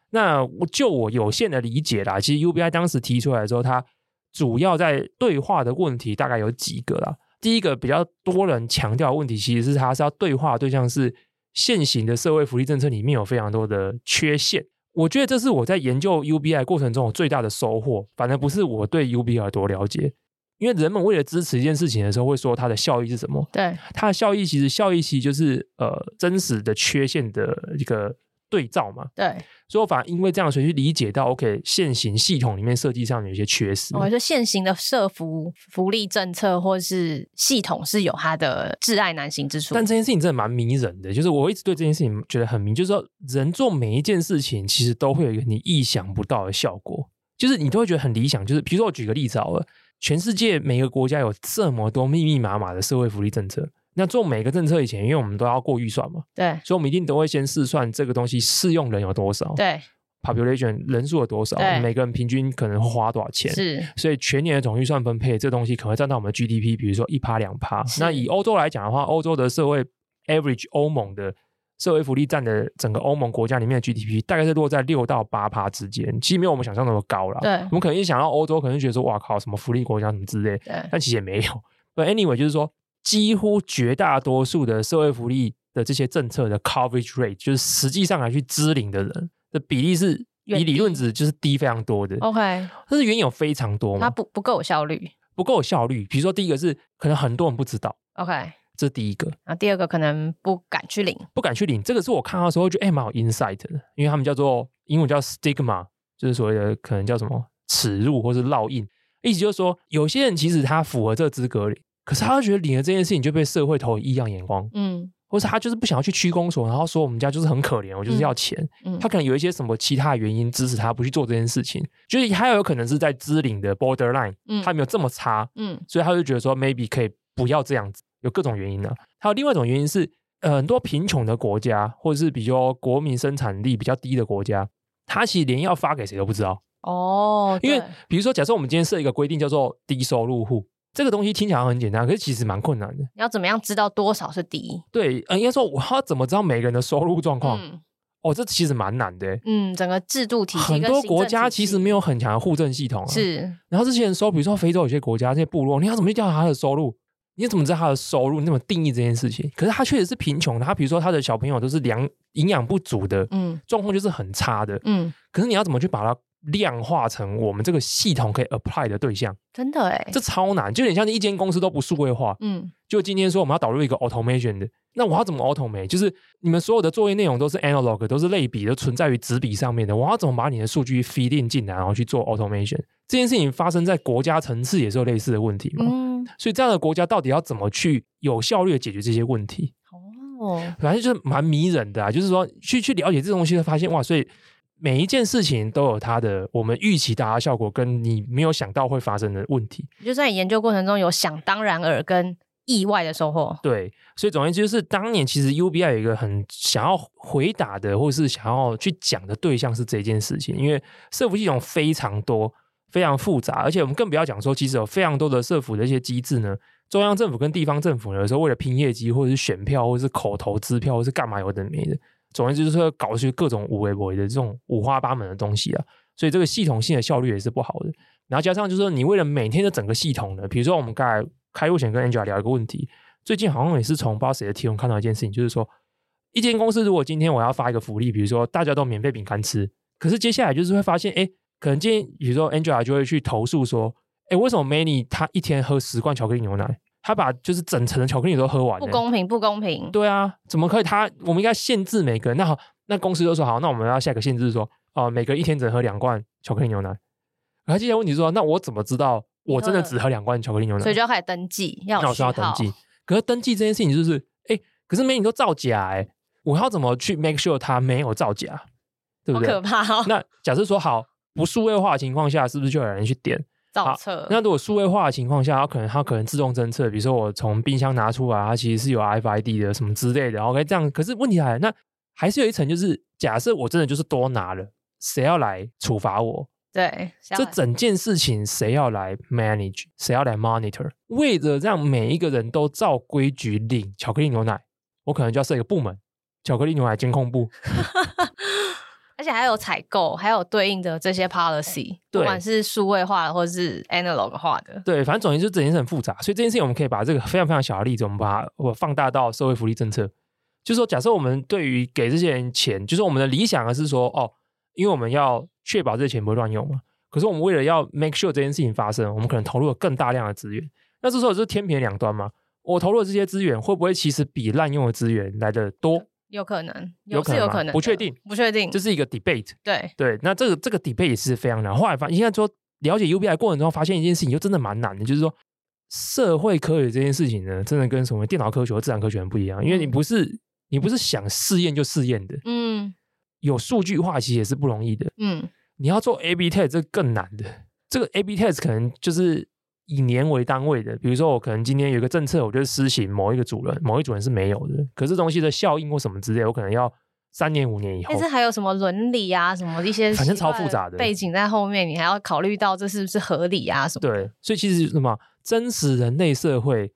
那我就我有限的理解啦，其实 UBI 当时提出来的时候，它主要在对话的问题大概有几个啦。第一个比较多人强调的问题，其实是他是要对话的对象是现行的社会福利政策里面有非常多的缺陷。我觉得这是我在研究 UBI 过程中我最大的收获。反而不是我对 UBI 有多了解，因为人们为了支持一件事情的时候，会说它的效益是什么？对，它的效益其实效益其实就是呃真实的缺陷的一个对照嘛。对，所以我反而因为这样，所以去理解到，OK，现行系统里面设计上有一些缺失。我说现行的社福福利政策或是系统是有它的挚爱难行之处。但这件事情真的蛮迷人的，就是我一直对这件事情觉得很迷，就是说人做每一件事情，其实都会有一个你意想不到的效果，就是你都会觉得很理想。就是比如说我举个例子好了，全世界每个国家有这么多密密麻麻的社会福利政策。那做每个政策以前，因为我们都要过预算嘛，对，所以我们一定都会先试算这个东西适用人有多少，对，population 人数有多少，每个人平均可能会花多少钱，是，所以全年的总预算分配，这个东西可能会占到我们的 GDP，比如说一趴两趴。那以欧洲来讲的话，欧洲的社会 average 欧盟的社会福利占的整个欧盟国家里面的 GDP 大概是落在六到八趴之间，其实没有我们想象那么高啦。对，我们可能一想到欧洲，可能觉得说哇靠，什么福利国家什么之类，对，但其实也没有。But anyway，就是说。几乎绝大多数的社会福利的这些政策的 coverage rate，就是实际上来去支领的人的比例是以理论值就是低非常多的。OK，但是原因有非常多嘛，它不不够有效率，不够有效率。比如说第一个是可能很多人不知道，OK，这是第一个。然后第二个可能不敢去领，不敢去领。这个是我看到的时候觉得哎蛮有 insight 的，因为他们叫做英文叫 stigma，就是所谓的可能叫什么耻辱或是烙印，意思就是说有些人其实他符合这个资格里。可是他就觉得领了这件事情就被社会投以异样眼光，嗯，或是他就是不想要去区公所，然后说我们家就是很可怜，我就是要钱，嗯，嗯，他可能有一些什么其他原因支持他不去做这件事情，就是他有可能是在支领的 borderline，嗯，他没有这么差，嗯，所以他就觉得说 maybe 可以不要这样子，有各种原因呢、啊。还有另外一种原因是，呃，很多贫穷的国家或者是比较国民生产力比较低的国家，他其实连要发给谁都不知道。哦，因为比如说假设我们今天设一个规定叫做低收入户。这个东西听起来很简单，可是其实蛮困难的。你要怎么样知道多少是低？对，呃，应该说我要怎么知道每个人的收入状况？嗯、哦，这其实蛮难的。嗯，整个制度体系很多国家其实没有很强的户政系统啊。是，然后这些人收，比如说非洲有些国家这些部落，你要怎么去调查他的收入？你怎么知道他的收入？你怎么定义这件事情？可是他确实是贫穷的，他比如说他的小朋友都是粮营养不足的，嗯，状况就是很差的，嗯。可是你要怎么去把它？量化成我们这个系统可以 apply 的对象，真的哎，这超难，就有点像一间公司都不数位化，嗯，就今天说我们要导入一个 automation 的，那我要怎么 automate？就是你们所有的作业内容都是 analog，都是类比，都存在于纸笔上面的，我要怎么把你的数据 feed in 进来，然后去做 automation？这件事情发生在国家层次也是有类似的问题嘛，嗯，所以这样的国家到底要怎么去有效率的解决这些问题？哦，反正就是蛮迷人的啊，就是说去去了解这东西，会发现哇，所以。每一件事情都有它的我们预期达到效果，跟你没有想到会发生的问题。就在研究过程中有想当然耳跟意外的收获。对，所以总而言之，就是当年其实 UBI 有一个很想要回答的，或是想要去讲的对象是这件事情，因为社福系统非常多、非常复杂，而且我们更不要讲说，其实有非常多的社福的一些机制呢，中央政府跟地方政府有时候为了拼业绩，或者是选票，或者是口头支票，或是干嘛有的没的。总之就是，搞出各种五维维的这种五花八门的东西啊，所以这个系统性的效率也是不好的。然后加上就是说，你为了每天的整个系统呢，比如说我们刚才开录前跟 Angela 聊一个问题，最近好像也是从不知道谁的提问看到一件事情，就是说，一间公司如果今天我要发一个福利，比如说大家都免费饼干吃，可是接下来就是会发现，哎，可能今天比如说 Angela 就会去投诉说，哎，为什么 Manny 他一天喝十罐巧克力牛奶？他把就是整层的巧克力都喝完，不公平，不公平。对啊，怎么可以他？他我们应该限制每个人。那好，那公司就说好，那我们要下一个限制说，哦、呃，每个人一天只能喝两罐巧克力牛奶。然后接下来问题是说，那我怎么知道我真的只喝两罐巧克力牛奶？所以就要开始登记，要那我说要登记。可是登记这件事情就是，哎，可是每你都造假哎，我要怎么去 make sure 他没有造假？对不对？好可怕哦。那假设说好不数位化的情况下，是不是就有人去点？造册。那如果数位化的情况下，它可能它可能自动侦测，比如说我从冰箱拿出来，它其实是有 RFID 的什么之类的。OK，这样。可是问题来了，那还是有一层，就是假设我真的就是多拿了，谁要来处罚我？对，这整件事情谁要来 manage？谁要来 monitor？为了让每一个人都照规矩领巧克力牛奶，我可能就要设一个部门——巧克力牛奶监控部。而且还有采购，还有对应的这些 policy，不管是数位化的或者是 analog 化的。对，反正总之就整件事很复杂，所以这件事情我们可以把这个非常非常小的例子，我们把它我放大到社会福利政策。就是说，假设我们对于给这些人钱，就是我们的理想，而是说，哦，因为我们要确保这些钱不会乱用嘛。可是我们为了要 make sure 这件事情发生，我们可能投入了更大量的资源。那这时候就是天平两端嘛。我投入的这些资源会不会其实比滥用的资源来的多？有可能，有可能，有可能，不确定，不确定，这是一个 debate。对。对，那这个这个 debate 也是非常难。后来发现，应该说了解 UBI 过程中，发现一件事情，就真的蛮难的，就是说社会科学这件事情呢，真的跟什么电脑科学和自然科学很不一样，因为你不是、嗯、你不是想试验就试验的，嗯，有数据化其实也是不容易的，嗯，你要做 A/B test 这更难的，这个 A/B test 可能就是。以年为单位的，比如说我可能今天有一个政策，我就施行某一个主人，某一主人是没有的，可是东西的效应或什么之类，我可能要三年五年以后。但是还有什么伦理啊，什么一些反正超复杂的背景在后面，你还要考虑到这是不是合理啊什么？对，所以其实什么真实人类社会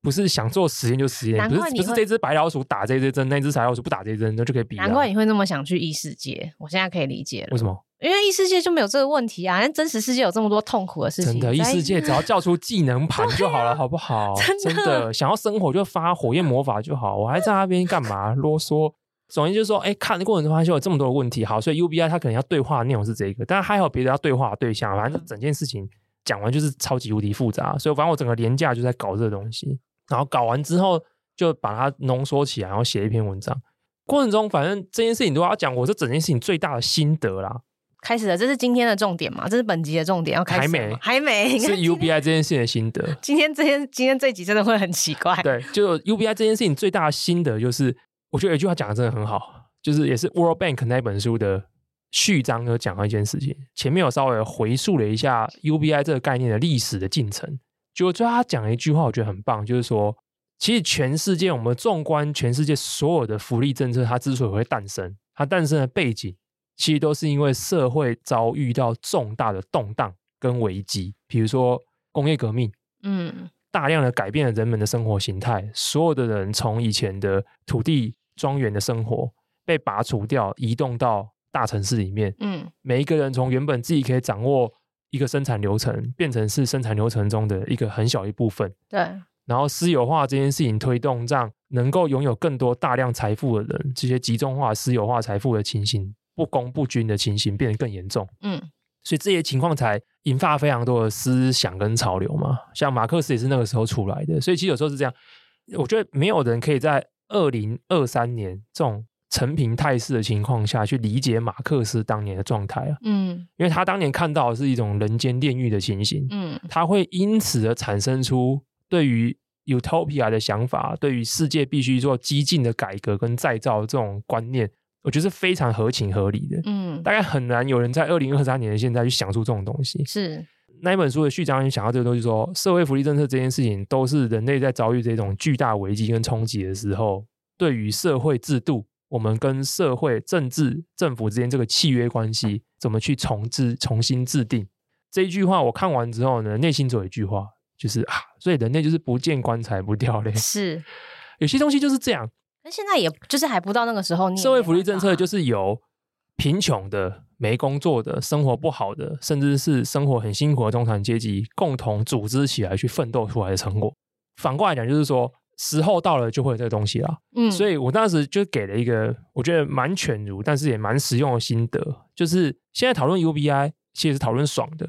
不是想做实验就实验，不是不是这只白老鼠打这只针，那只白老鼠不打这针，那就可以比。难怪你会那么想去异世界，我现在可以理解了。为什么？因为异世界就没有这个问题啊，但真实世界有这么多痛苦的事情。真的，异世界只要叫出技能盘就好了，好不好？真的，真的，想要生火就发火焰魔法就好，我还在那边干嘛啰嗦？总之就是说，哎，看的过程中发现有这么多的问题，好，所以 UBI 它可能要对话的内容是这个，但还有别的要对话的对象，反正整件事情讲完就是超级无敌复杂，所以反正我整个廉价就在搞这个东西，然后搞完之后就把它浓缩起来，然后写一篇文章。过程中反正这件事情都要讲，我这整件事情最大的心得啦。开始了，这是今天的重点嘛？这是本集的重点，要开始。还没，还没。是 UBI 这件事情的心得。今天这件，今天这集真的会很奇怪。对，就 UBI 这件事情最大的心得就是，我觉得有一句话讲的真的很好，就是也是 World Bank 那本书的序章有讲到一件事情。前面有稍微回溯了一下 UBI 这个概念的历史的进程，就最后他讲了一句话，我觉得很棒，就是说，其实全世界我们纵观全世界所有的福利政策，它之所以会诞生，它诞生的背景。其实都是因为社会遭遇到重大的动荡跟危机，比如说工业革命，嗯，大量的改变了人们的生活形态，所有的人从以前的土地庄园的生活被拔除掉，移动到大城市里面，嗯，每一个人从原本自己可以掌握一个生产流程，变成是生产流程中的一个很小一部分，对，然后私有化这件事情推动，让能够拥有更多大量财富的人，这些集中化私有化财富的情形。不公不均的情形变得更严重，嗯，所以这些情况才引发非常多的思想跟潮流嘛。像马克思也是那个时候出来的，所以其实有时候是这样。我觉得没有人可以在二零二三年这种成平态势的情况下去理解马克思当年的状态啊，嗯，因为他当年看到的是一种人间炼狱的情形，嗯，他会因此而产生出对于 utopia 的想法，对于世界必须做激进的改革跟再造这种观念。我觉得是非常合情合理的，嗯，大概很难有人在二零二三年的现在去想出这种东西。是那一本书的序章，你想到这个东西说，说社会福利政策这件事情，都是人类在遭遇这种巨大危机跟冲击的时候，对于社会制度，我们跟社会、政治、政府之间这个契约关系，怎么去重置、重新制定。这一句话我看完之后呢，内心只有一句话，就是啊，所以人类就是不见棺材不掉泪。是有些东西就是这样。现在也就是还不到那个时候，社会福利政策就是由贫穷的、没工作的、生活不好的，甚至是生活很辛苦的中产阶级共同组织起来去奋斗出来的成果。反过来讲，就是说时候到了就会有这个东西啦。嗯，所以我当时就给了一个我觉得蛮犬儒，但是也蛮实用的心得，就是现在讨论 UBI 其实是讨论爽的，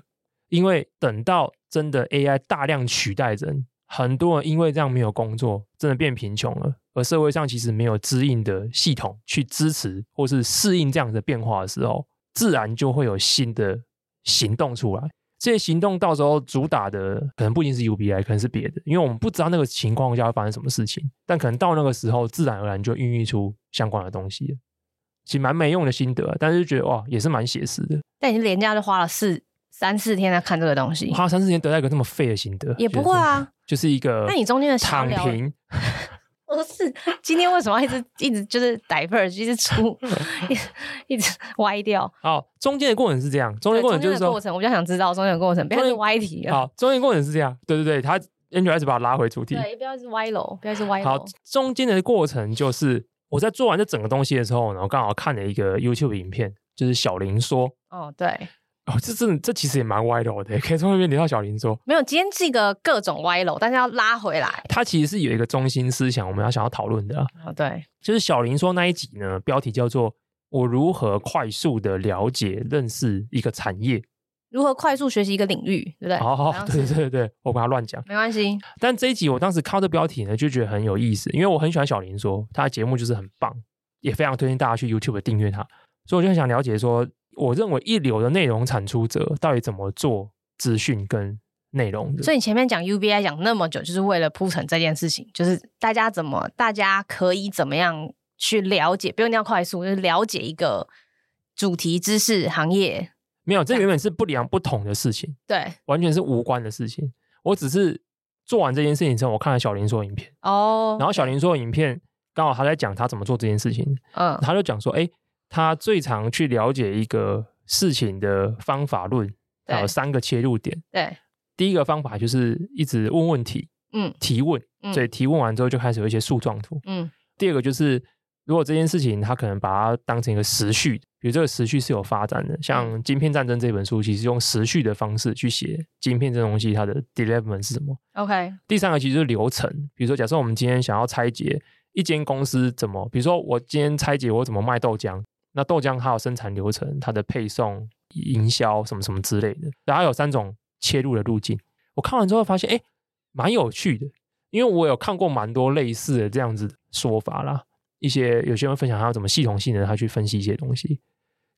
因为等到真的 AI 大量取代人。很多人因为这样没有工作，真的变贫穷了。而社会上其实没有支应的系统去支持或是适应这样的变化的时候，自然就会有新的行动出来。这些行动到时候主打的可能不一定是 UBI，可能是别的，因为我们不知道那个情况下会发生什么事情。但可能到那个时候，自然而然就孕育出相关的东西。其实蛮没用的心得，但是就觉得哇，也是蛮写实的。但你连假就花了四三四天在看这个东西，花了三四天得到一个这么废的心得，也不会啊。就是一个，那你中间的躺平，不是？今天为什么要一直一直就是 diverge，一直出，一直一直歪掉？好，中间的过程是这样，中间过程就是说，过程我比较想知道中间的过程，不要是歪题。好，中间过程是这样，对对对，他 Angel 一直把它拉回主题，对，不要是歪楼，不要是歪楼。好，中间的过程就是我在做完这整个东西的时候，然后刚好看了一个 YouTube 影片，就是小林说，哦，对。哦，这这这其实也蛮歪楼的，可以从那边聊到小林说。没有，今天是一个各种歪楼，但是要拉回来。它其实是有一个中心思想，我们要想要讨论的。哦，对，就是小林说那一集呢，标题叫做“我如何快速的了解认识一个产业，如何快速学习一个领域”，对不对？好好，对对对对，我把它乱讲，没关系。但这一集我当时看到这标题呢，就觉得很有意思，因为我很喜欢小林说他的节目就是很棒。也非常推荐大家去 YouTube 订阅他。所以我就很想了解说，我认为一流的内容产出者到底怎么做资讯跟内容的。所以你前面讲 UBI 讲那么久，就是为了铺陈这件事情，就是大家怎么，大家可以怎么样去了解，不用一定要快速，就是了解一个主题知识行业。没有，这原本是不两不同的事情，对，完全是无关的事情。我只是做完这件事情之后，我看了小林说影片哦，然后小林说影片刚好他在讲他怎么做这件事情，嗯，他就讲说，哎。他最常去了解一个事情的方法论，有三个切入点。对，第一个方法就是一直问问题，嗯，提问，所以提问完之后就开始有一些树状图，嗯。第二个就是，如果这件事情他可能把它当成一个时序，比如这个时序是有发展的，像《晶片战争》这本书，其实用时序的方式去写晶片这东西，它的 development 是什么？OK。第三个其实就是流程，比如说，假设我们今天想要拆解一间公司怎么，比如说我今天拆解我怎么卖豆浆。那豆浆它有生产流程，它的配送、营销什么什么之类的，然后有三种切入的路径。我看完之后发现，哎，蛮有趣的，因为我有看过蛮多类似的这样子的说法啦。一些有些人分享他要怎么系统性的他去分析一些东西，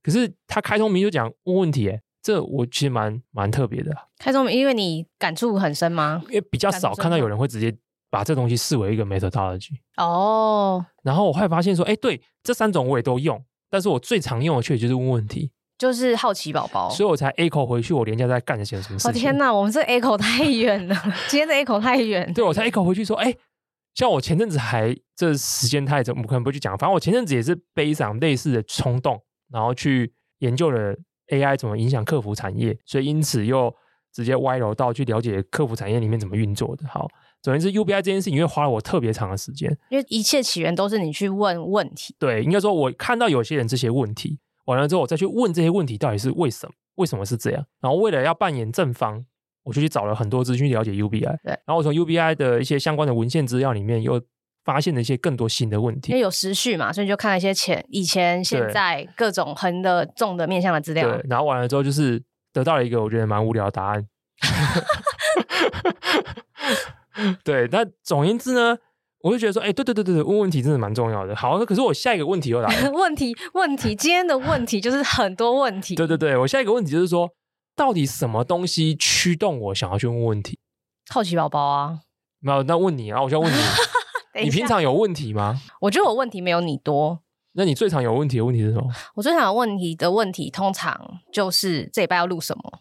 可是他开宗明就讲问问题，哎，这我其实蛮蛮特别的。开宗明，因为你感触很深吗？因为比较少看到有人会直接把这东西视为一个 methodology。哦。然后我会发现说，哎，对，这三种我也都用。但是我最常用的确实就是问问题，就是好奇宝宝，所以我才 echo 回去我连家在干些什么事情。哦天哪，我们这 echo 太远了，今天的 echo 太远。对，我才 echo 回去说，哎、欸，像我前阵子还这时间太长，我可能不去讲。反正我前阵子也是背上类似的冲动，然后去研究了 AI 怎么影响客服产业，所以因此又直接歪楼到去了解客服产业里面怎么运作的。好。总之，UBI 这件事情因为花了我特别长的时间，因为一切起源都是你去问问题。对，应该说，我看到有些人这些问题完了之后，我再去问这些问题到底是为什么？为什么是这样？然后为了要扮演正方，我就去找了很多资讯了解 UBI。对，然后我从 UBI 的一些相关的文献资料里面又发现了一些更多新的问题。因为有时序嘛，所以就看了一些前、以前、现在各种横的、纵的面向的资料。对，然后完了之后就是得到了一个我觉得蛮无聊的答案。对，那总而言之呢，我就觉得说，哎、欸，对对对对对，问问题真的蛮重要的。好，那可是我下一个问题又来了。问题问题，今天的问题就是很多问题。对对对，我下一个问题就是说，到底什么东西驱动我想要去问问题？好奇宝宝啊，没有，那问你啊，我就要问你，你平常有问题吗？我觉得我问题没有你多。那你最常有问题的问题是什么？我最常有问题的问题，通常就是这礼拜要录什么。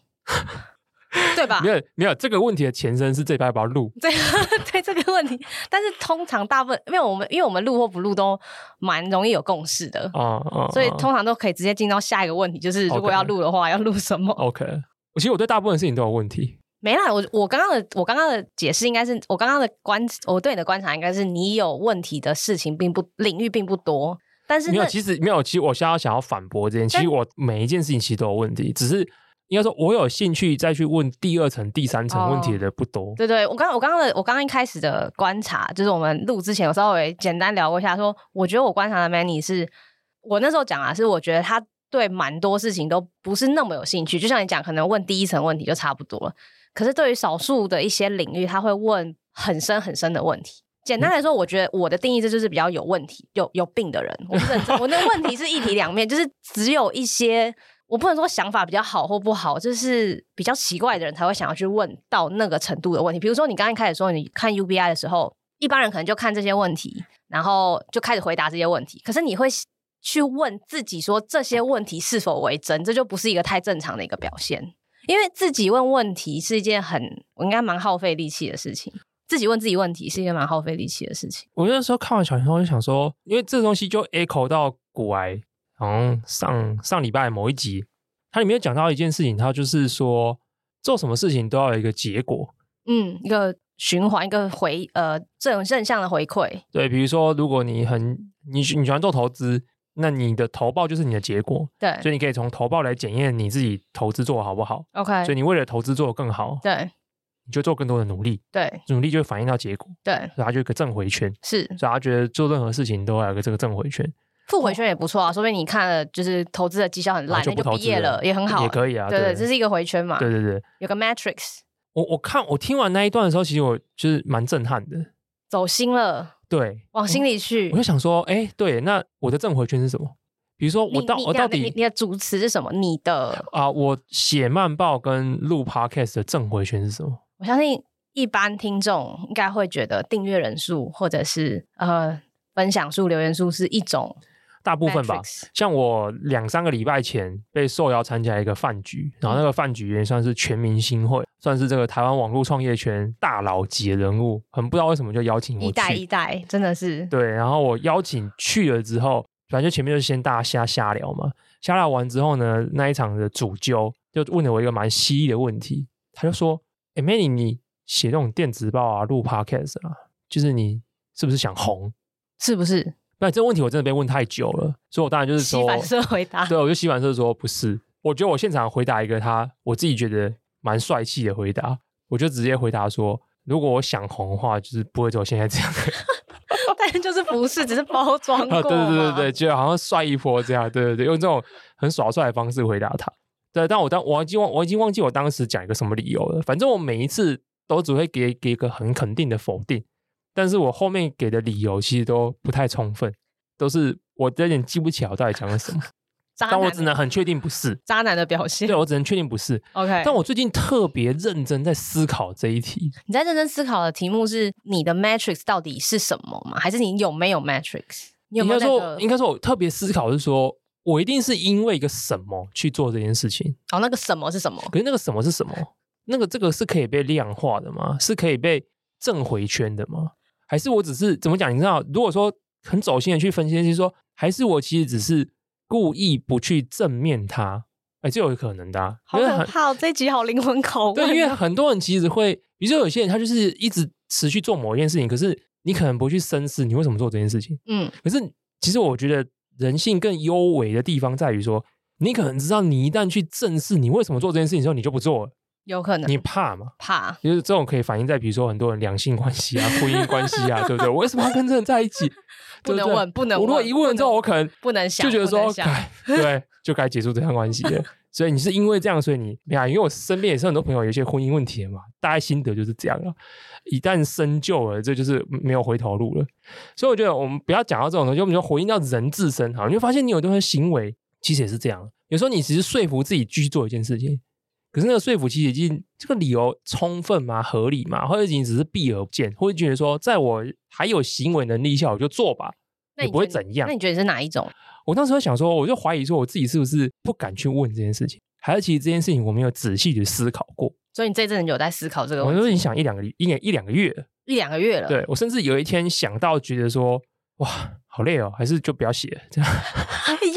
对吧？没有没有，这个问题的前身是这一拜不要录。对 对，这个问题，但是通常大部分，因为我们因为我们录或不录都蛮容易有共识的啊啊，所以通常都可以直接进到下一个问题，就是如果要录的话.要录什么？OK，我其实我对大部分事情都有问题。没啦，我我刚刚的我刚刚的解释应该是我刚刚的观，我对你的观察应该是你有问题的事情并不领域并不多，但是没有，其实没有，其实我现在想要反驳这件，其实我每一件事情其实都有问题，只是。应该说，我有兴趣再去问第二层、第三层问题的不多。Oh, 对对，我刚我刚刚的我刚刚一开始的观察，就是我们录之前有稍微简单聊过一下，说我觉得我观察的 Manny 是，我那时候讲啊，是我觉得他对蛮多事情都不是那么有兴趣。就像你讲，可能问第一层问题就差不多了，可是对于少数的一些领域，他会问很深很深的问题。简单来说，我觉得我的定义这就是比较有问题、有有病的人。我不认真，我那问题是一体两面，就是只有一些。我不能说想法比较好或不好，就是比较奇怪的人才会想要去问到那个程度的问题。比如说，你刚刚开始说你看 UBI 的时候，一般人可能就看这些问题，然后就开始回答这些问题。可是你会去问自己说这些问题是否为真，这就不是一个太正常的一个表现。因为自己问问题是一件很，我应该蛮耗费力气的事情。自己问自己问题是一件蛮耗费力气的事情。我那时候看完小林说，我就想说，因为这东西就 echo 到股癌。好像上上礼拜某一集，它里面有讲到一件事情，它就是说做什么事情都要有一个结果，嗯，一个循环，一个回呃正正向的回馈。对，比如说如果你很你你喜欢做投资，那你的投报就是你的结果，对，所以你可以从投报来检验你自己投资做的好不好。OK，所以你为了投资做得更好，对，你就做更多的努力，对，努力就会反映到结果，对，所以它就有个正回圈，是，所以他觉得做任何事情都要有个这个正回圈。负回圈也不错啊，说不定你看了就是投资的绩效很烂，就不投资了，也很好，也可以啊。对对，这是一个回圈嘛。对对对，有个 matrix。我我看我听完那一段的时候，其实我就是蛮震撼的，走心了。对，往心里去。我就想说，哎，对，那我的正回圈是什么？比如说我到我到底你，的主持是什么？你的啊，我写慢报跟录 podcast 的正回圈是什么？我相信一般听众应该会觉得订阅人数或者是呃分享数、留言数是一种大部分吧。像我两三个礼拜前被受邀参加一个饭局，然后那个饭局也算是全明星会，算是这个台湾网络创业圈大佬级的人物，很不知道为什么就邀请我去。一代一代真的是对，然后我邀请去了之后。反正就前面就先大家瞎瞎聊嘛，瞎聊完之后呢，那一场的主揪就问了我一个蛮犀利的问题，他就说：“哎、欸、，Manny，你写那种电子报啊，录 Podcast 啊，就是你是不是想红？是不是？”那这个问题我真的被问太久了，所以我当然就是说，西反射回答。对，我就洗反射说不是。我觉得我现场回答一个他我自己觉得蛮帅气的回答，我就直接回答说：“如果我想红的话，就是不会走现在这样。”但就是不是，只是包装过。啊，对对对对，就好像帅一波这样，对对对，用这种很耍帅的方式回答他。对，但我当我已经忘，我已经忘记我当时讲一个什么理由了。反正我每一次都只会给给一个很肯定的否定，但是我后面给的理由其实都不太充分，都是我有点记不起来我到底讲了什么。但我只能很确定不是渣男的表现。对，我只能确定不是。OK，但我最近特别认真在思考这一题。你在认真思考的题目是你的 Matrix 到底是什么吗？还是你有没有 Matrix？你有没有、那个、应该说，应该说，我特别思考是说，我一定是因为一个什么去做这件事情。哦，那个什么是什么？可是那个什么是什么？那个这个是可以被量化的吗？是可以被正回圈的吗？还是我只是怎么讲？你知道，如果说很走心的去分析，就是说，还是我其实只是。故意不去正面他，哎、欸，这有可能的、啊。好可怕！这一集好灵魂拷问。对，因为很多人其实会，比如说有些人他就是一直持续做某一件事情，可是你可能不去深思你为什么做这件事情。嗯，可是其实我觉得人性更优美的地方在于说，你可能知道你一旦去正视你为什么做这件事情之后，你就不做了。有可能你怕嘛？怕，就是这种可以反映在比如说很多人两性关系啊、婚姻关系啊，对不对？我为什么要跟这人在一起？不能问，不能问。我如果一问了之后，我可能不能想，就觉得说，该对，就该结束这段关系了。所以你是因为这样，所以你呀，因为我身边也是很多朋友有一些婚姻问题的嘛，大概心得就是这样了。一旦深究了，这就是没有回头路了。所以我觉得我们不要讲到这种东西，我们就回应到人自身哈，你会发现你有一些行为其实也是这样。有时候你只是说服自己继续做一件事情。可是那个说服其实已经这个理由充分吗？合理吗？或者仅仅只是避而不见，或者觉得说在我还有行为能力下我就做吧，也不会怎样。那你觉得是哪一种？我当时会想说，我就怀疑说我自己是不是不敢去问这件事情，还是其实这件事情我没有仔细的思考过。所以你这阵子有在思考这个问题？我都已经想一两个一年一两个月，一两个月了。对，我甚至有一天想到觉得说，哇，好累哦，还是就不要写了这样。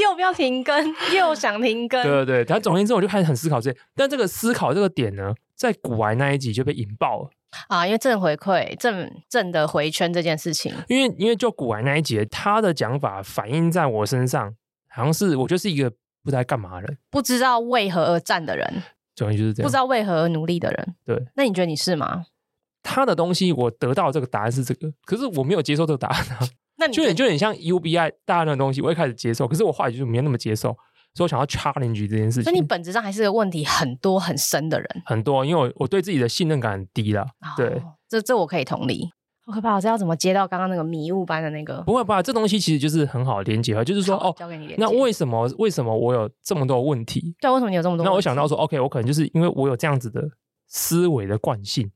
又不要停更，又想停更。对对对，但总而言之，我就开始很思考这。但这个思考这个点呢，在古癌那一集就被引爆了啊！因为正回馈、正正的回圈这件事情，因为因为就古癌那一集，他的讲法反映在我身上，好像是我就是一个不知道干嘛的人，不知道为何而战的人，总之就是这样，不知道为何而努力的人。对，那你觉得你是吗？他的东西，我得到这个答案是这个，可是我没有接受这个答案啊。那你就有点像 UBI 大量的东西，我一开始接受，可是我后来就是没有那么接受，所以我想要 challenge 这件事情。所以你本质上还是个问题很多很深的人，很多，因为我我对自己的信任感很低了。哦、对，这这我可以同理。好可怕，我知道怎么接到刚刚那个迷雾般的那个。不会吧？这东西其实就是很好连接，就是说哦，交给你。那为什么为什么我有这么多问题？对，为什么你有这么多问题？那我想到说，OK，我可能就是因为我有这样子的思维的惯性，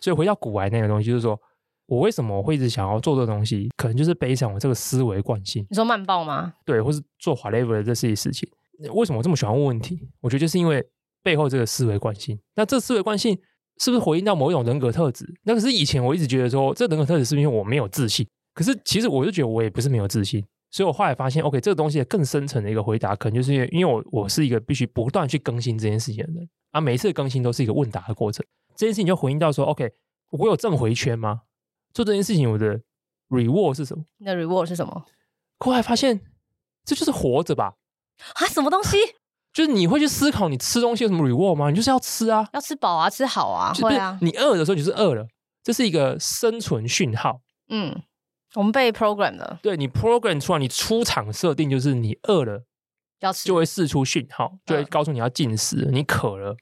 所以回到古玩那个东西，就是说。我为什么我会一直想要做这个东西？可能就是背上我这个思维惯性。你说慢报吗？对，或是做 whatever 的这些事情。为什么我这么喜欢问问题？我觉得就是因为背后这个思维惯性。那这思维惯性是不是回应到某一种人格特质？那可是以前我一直觉得说，这人格特质是不是因为我没有自信？可是其实我就觉得我也不是没有自信。所以我后来发现，OK，这个东西的更深层的一个回答，可能就是因为因为我我是一个必须不断去更新这件事情的人，啊每一次更新都是一个问答的过程。这件事情就回应到说，OK，我有正回圈吗？做这件事情，我的 reward 是什么？你的 reward 是什么？后来发现，这就是活着吧？啊，什么东西？就是你会去思考，你吃东西有什么 reward 吗？你就是要吃啊，要吃饱啊，吃好啊，会啊。你饿的时候就是饿了，这是一个生存讯号。嗯，我们被 program 了。对，你 program 出来，你出厂设定就是你饿了，要吃，就会释出讯号，就会告诉你要进食。你渴了，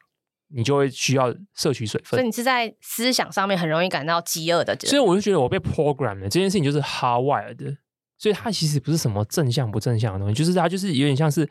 你就会需要摄取水分。所以你是在思想上面很容易感到饥饿的。所以我就觉得我被 program 了，这件事情就是 hardwired 的。所以它其实不是什么正向不正向的东西，就是它就是有点像是，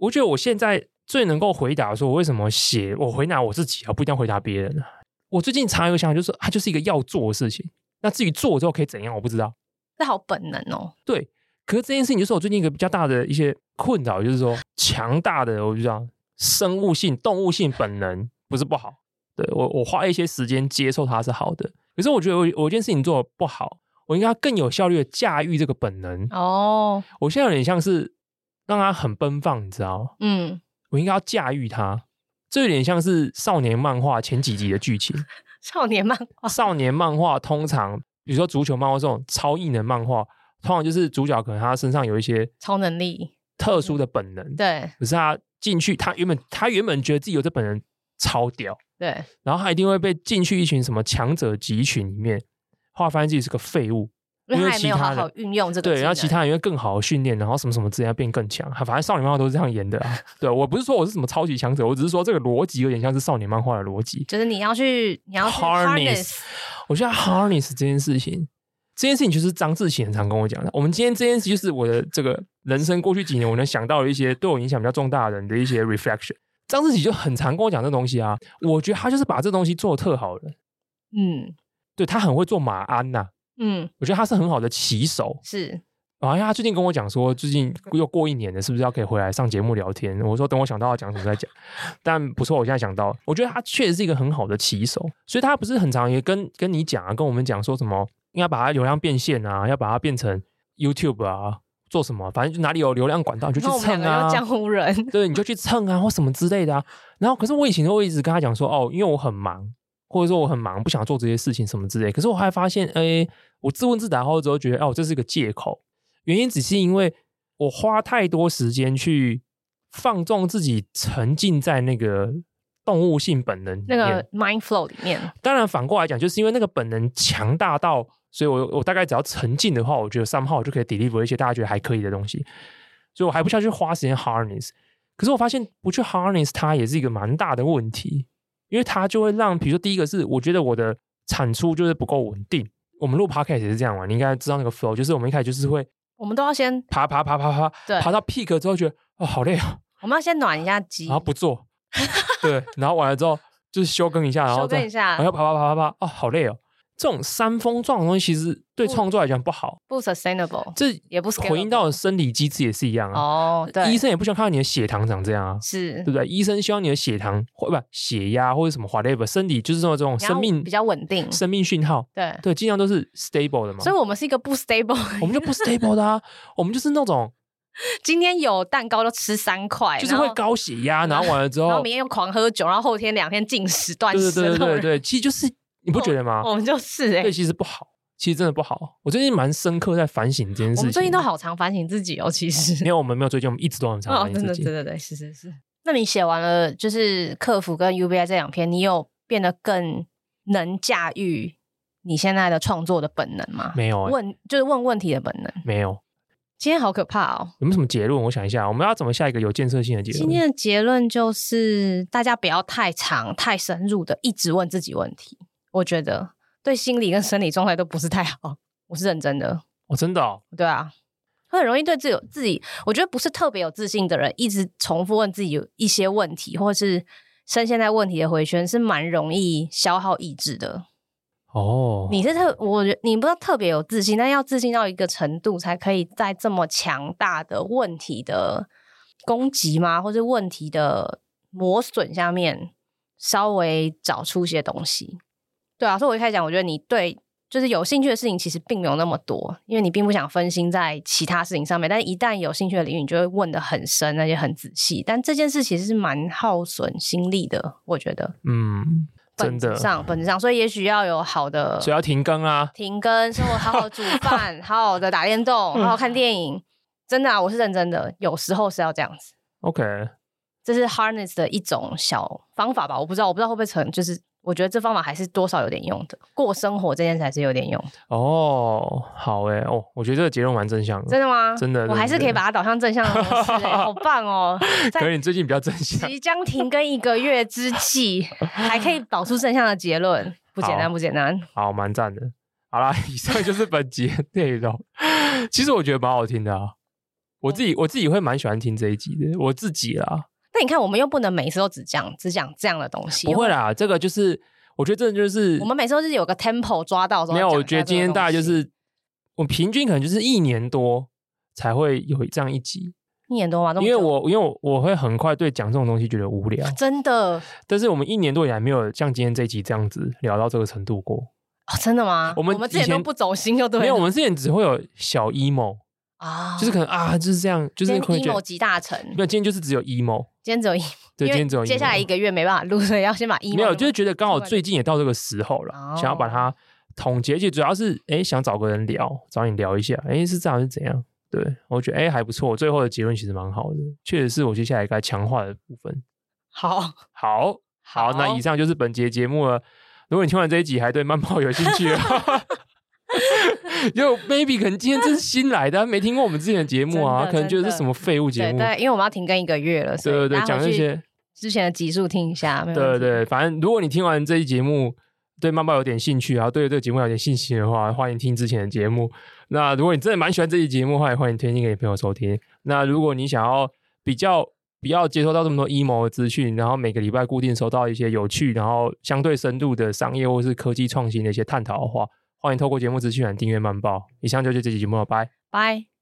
我觉得我现在最能够回答说我为什么写，我回答我自己啊，不一定要回答别人。我最近常有个想法，就是它就是一个要做的事情。那至于做之后可以怎样，我不知道。这好本能哦。对，可是这件事情就是我最近一个比较大的一些困扰，就是说强大的我就知道生物性、动物性本能不是不好。对，我我花一些时间接受它是好的，可是我觉得我我一件事情做的不好。我应该更有效率的驾驭这个本能哦。Oh. 我现在有点像是让它很奔放，你知道吗？嗯，我应该要驾驭它。这有点像是少年漫画前几集的剧情。少年漫画，少年漫画通常，比如说足球漫画这种超异能漫画，通常就是主角可能他身上有一些超能力、特殊的本能。对，可是他进去，他原本他原本觉得自己有这本能超屌，对，然后他一定会被进去一群什么强者集群里面。后来发现自己是个废物，因为他没有好好运用这个。对，然后其他人因为更好的训练，然后什么什么之类要变更强。反正少年漫画都是这样演的啊。对，我不是说我是什么超级强者，我只是说这个逻辑有点像是少年漫画的逻辑。就是你要去，你要去 harness。我觉得 harness 这件事情，这件事情就是张志贤很常跟我讲的。我们今天这件事就是我的这个人生过去几年我能想到的一些对我影响比较重大的人的一些 reflection。张志贤就很常跟我讲这东西啊。我觉得他就是把这东西做的特好的。嗯，对，他很会做马鞍呐、啊。嗯，我觉得他是很好的骑手，是。然后他最近跟我讲说，最近又过一年了，是不是要可以回来上节目聊天？我说等我想到要讲什么再讲。但不错，我现在想到，我觉得他确实是一个很好的棋手，所以他不是很常也跟跟你讲啊，跟我们讲说什么应该把它流量变现啊，要把它变成 YouTube 啊，做什么？反正就哪里有流量管道你就去蹭啊，江湖人，对，你就去蹭啊，或什么之类的啊。然后，可是我以前都会一直跟他讲说，哦，因为我很忙。或者说我很忙，不想做这些事情什么之类。可是我还发现，哎，我自问自答后之后，觉得哦，这是个借口。原因只是因为我花太多时间去放纵自己，沉浸在那个动物性本能那个 mind flow 里面。当然反过来讲，就是因为那个本能强大到，所以我我大概只要沉浸的话，我觉得 somehow 就可以 deliver 一些大家觉得还可以的东西。所以我还不需要去花时间 harness。可是我发现不去 harness 它也是一个蛮大的问题。因为它就会让，比如说第一个是，我觉得我的产出就是不够稳定。我们录 podcast 也是这样嘛，你应该知道那个 flow，就是我们一开始就是会，我们都要先爬爬爬爬爬，对，爬到 peak 之后觉得哦好累啊，我们要先暖一下机，然后不做，对，然后完了之后就是休更一下，然后再，然后爬爬爬爬爬，哦好累哦。这种山峰状的东西，其实对创作来讲不好，不 sustainable。这也不回应到的生理机制也是一样啊。哦，对，医生也不希望看到你的血糖长这样啊，是对不对？医生希望你的血糖或不血压或者什么 whatever，身体就是说这种生命比较稳定，生命讯号。对对，尽量都是 stable 的嘛。所以我们是一个不 stable，我们就不 stable 的啊。我们就是那种今天有蛋糕就吃三块，就是会高血压，然后完了之后，然后明天又狂喝酒，然后后天两天禁食断食。对对对对对，其实就是。你不觉得吗？我们就是哎、欸，对，其实不好，其实真的不好。我最近蛮深刻在反省这件事情。我们最近都好常反省自己哦，其实。因为我们没有最近，我们一直都很常反省自己。哦、真的，对对对，是是是。那你写完了就是客服跟 UBI 这两篇，你有变得更能驾驭你现在的创作的本能吗？没有、欸，问就是问问题的本能。没有。今天好可怕哦！有没有什么结论？我想一下，我们要怎么下一个有建设性的结论？今天的结论就是，大家不要太长、太深入的一直问自己问题。我觉得。对心理跟生理状态都不是太好，我是认真的。我、哦、真的、哦，对啊，很容易对自己有自己，我觉得不是特别有自信的人，一直重复问自己有一些问题，或是深陷在问题的回圈，是蛮容易消耗意志的。哦，你是特，我觉得你不知道特别有自信，但要自信到一个程度，才可以在这么强大的问题的攻击吗？或是问题的磨损下面，稍微找出些东西。对啊，所以我一开始讲，我觉得你对就是有兴趣的事情其实并没有那么多，因为你并不想分心在其他事情上面。但是一旦有兴趣的领域，你就会问的很深，而且很仔细。但这件事其实是蛮耗损心力的，我觉得。嗯，本质上，本质上，所以也许要有好的，所以要停更啊，停更，生活好好煮饭，好好的打电动，好好看电影。真的啊，我是认真的，有时候是要这样子。OK，这是 harness 的一种小方法吧？我不知道，我不知道会不会成，就是。我觉得这方法还是多少有点用的。过生活这件事还是有点用的。哦，好哎，哦，我觉得这个结论蛮正向的。真的吗？真的，我还是可以把它导向正向的好棒哦！可是你最近比较正向。即将停更一个月之际，还可以导出正向的结论，不简单，不简单。好，蛮赞的。好啦，以上就是本集的内容。其实我觉得蛮好听的啊，我自己我自己会蛮喜欢听这一集的，我自己啦。那你看，我们又不能每次都只讲只讲这样的东西。不会啦，这个就是我觉得这就是我们每次都是有个 tempo 抓到。没有，我觉得今天大概就是我平均可能就是一年多才会有这样一集。一年多吗？因为我因为我我会很快对讲这种东西觉得无聊，真的。但是我们一年多以来没有像今天这一集这样子聊到这个程度过。哦，真的吗？我们我们之前都不走心，就对。没有，我们之前只会有小 emo。啊，就是可能啊，就是这样，就是会 emo 集大成。没有，今天就是只有 emo，今天只有 emo，对，今天只有 emo。接下来一个月没办法录，所以要先把 emo。没有，就是觉得刚好最近也到这个时候了，想要把它统结就，主要是哎，想找个人聊，找你聊一下，哎，是这样是怎样？对，我觉得哎还不错，最后的结论其实蛮好的，确实是我接下来该强化的部分。好，好，好，那以上就是本节节目了。如果你听完这一集还对曼报有兴趣的话。就 maybe 可能今天这是新来的，没听过我们之前的节目啊，可能觉得是什么废物节目。对，因为我们要停更一个月了，对对对，讲那些之前的集数听一下。对对对，反正如果你听完这一节目，对妈妈有点兴趣，然后对这个节目有点信心的话，欢迎听之前的节目。那如果你真的蛮喜欢这期节目的话，也欢迎推荐给你朋友收听。那如果你想要比较不要接收到这么多 emo 的资讯，然后每个礼拜固定收到一些有趣，然后相对深度的商业或是科技创新的一些探讨的话。欢迎透过节目资讯来订阅慢报。以上就是这期节目了，拜拜。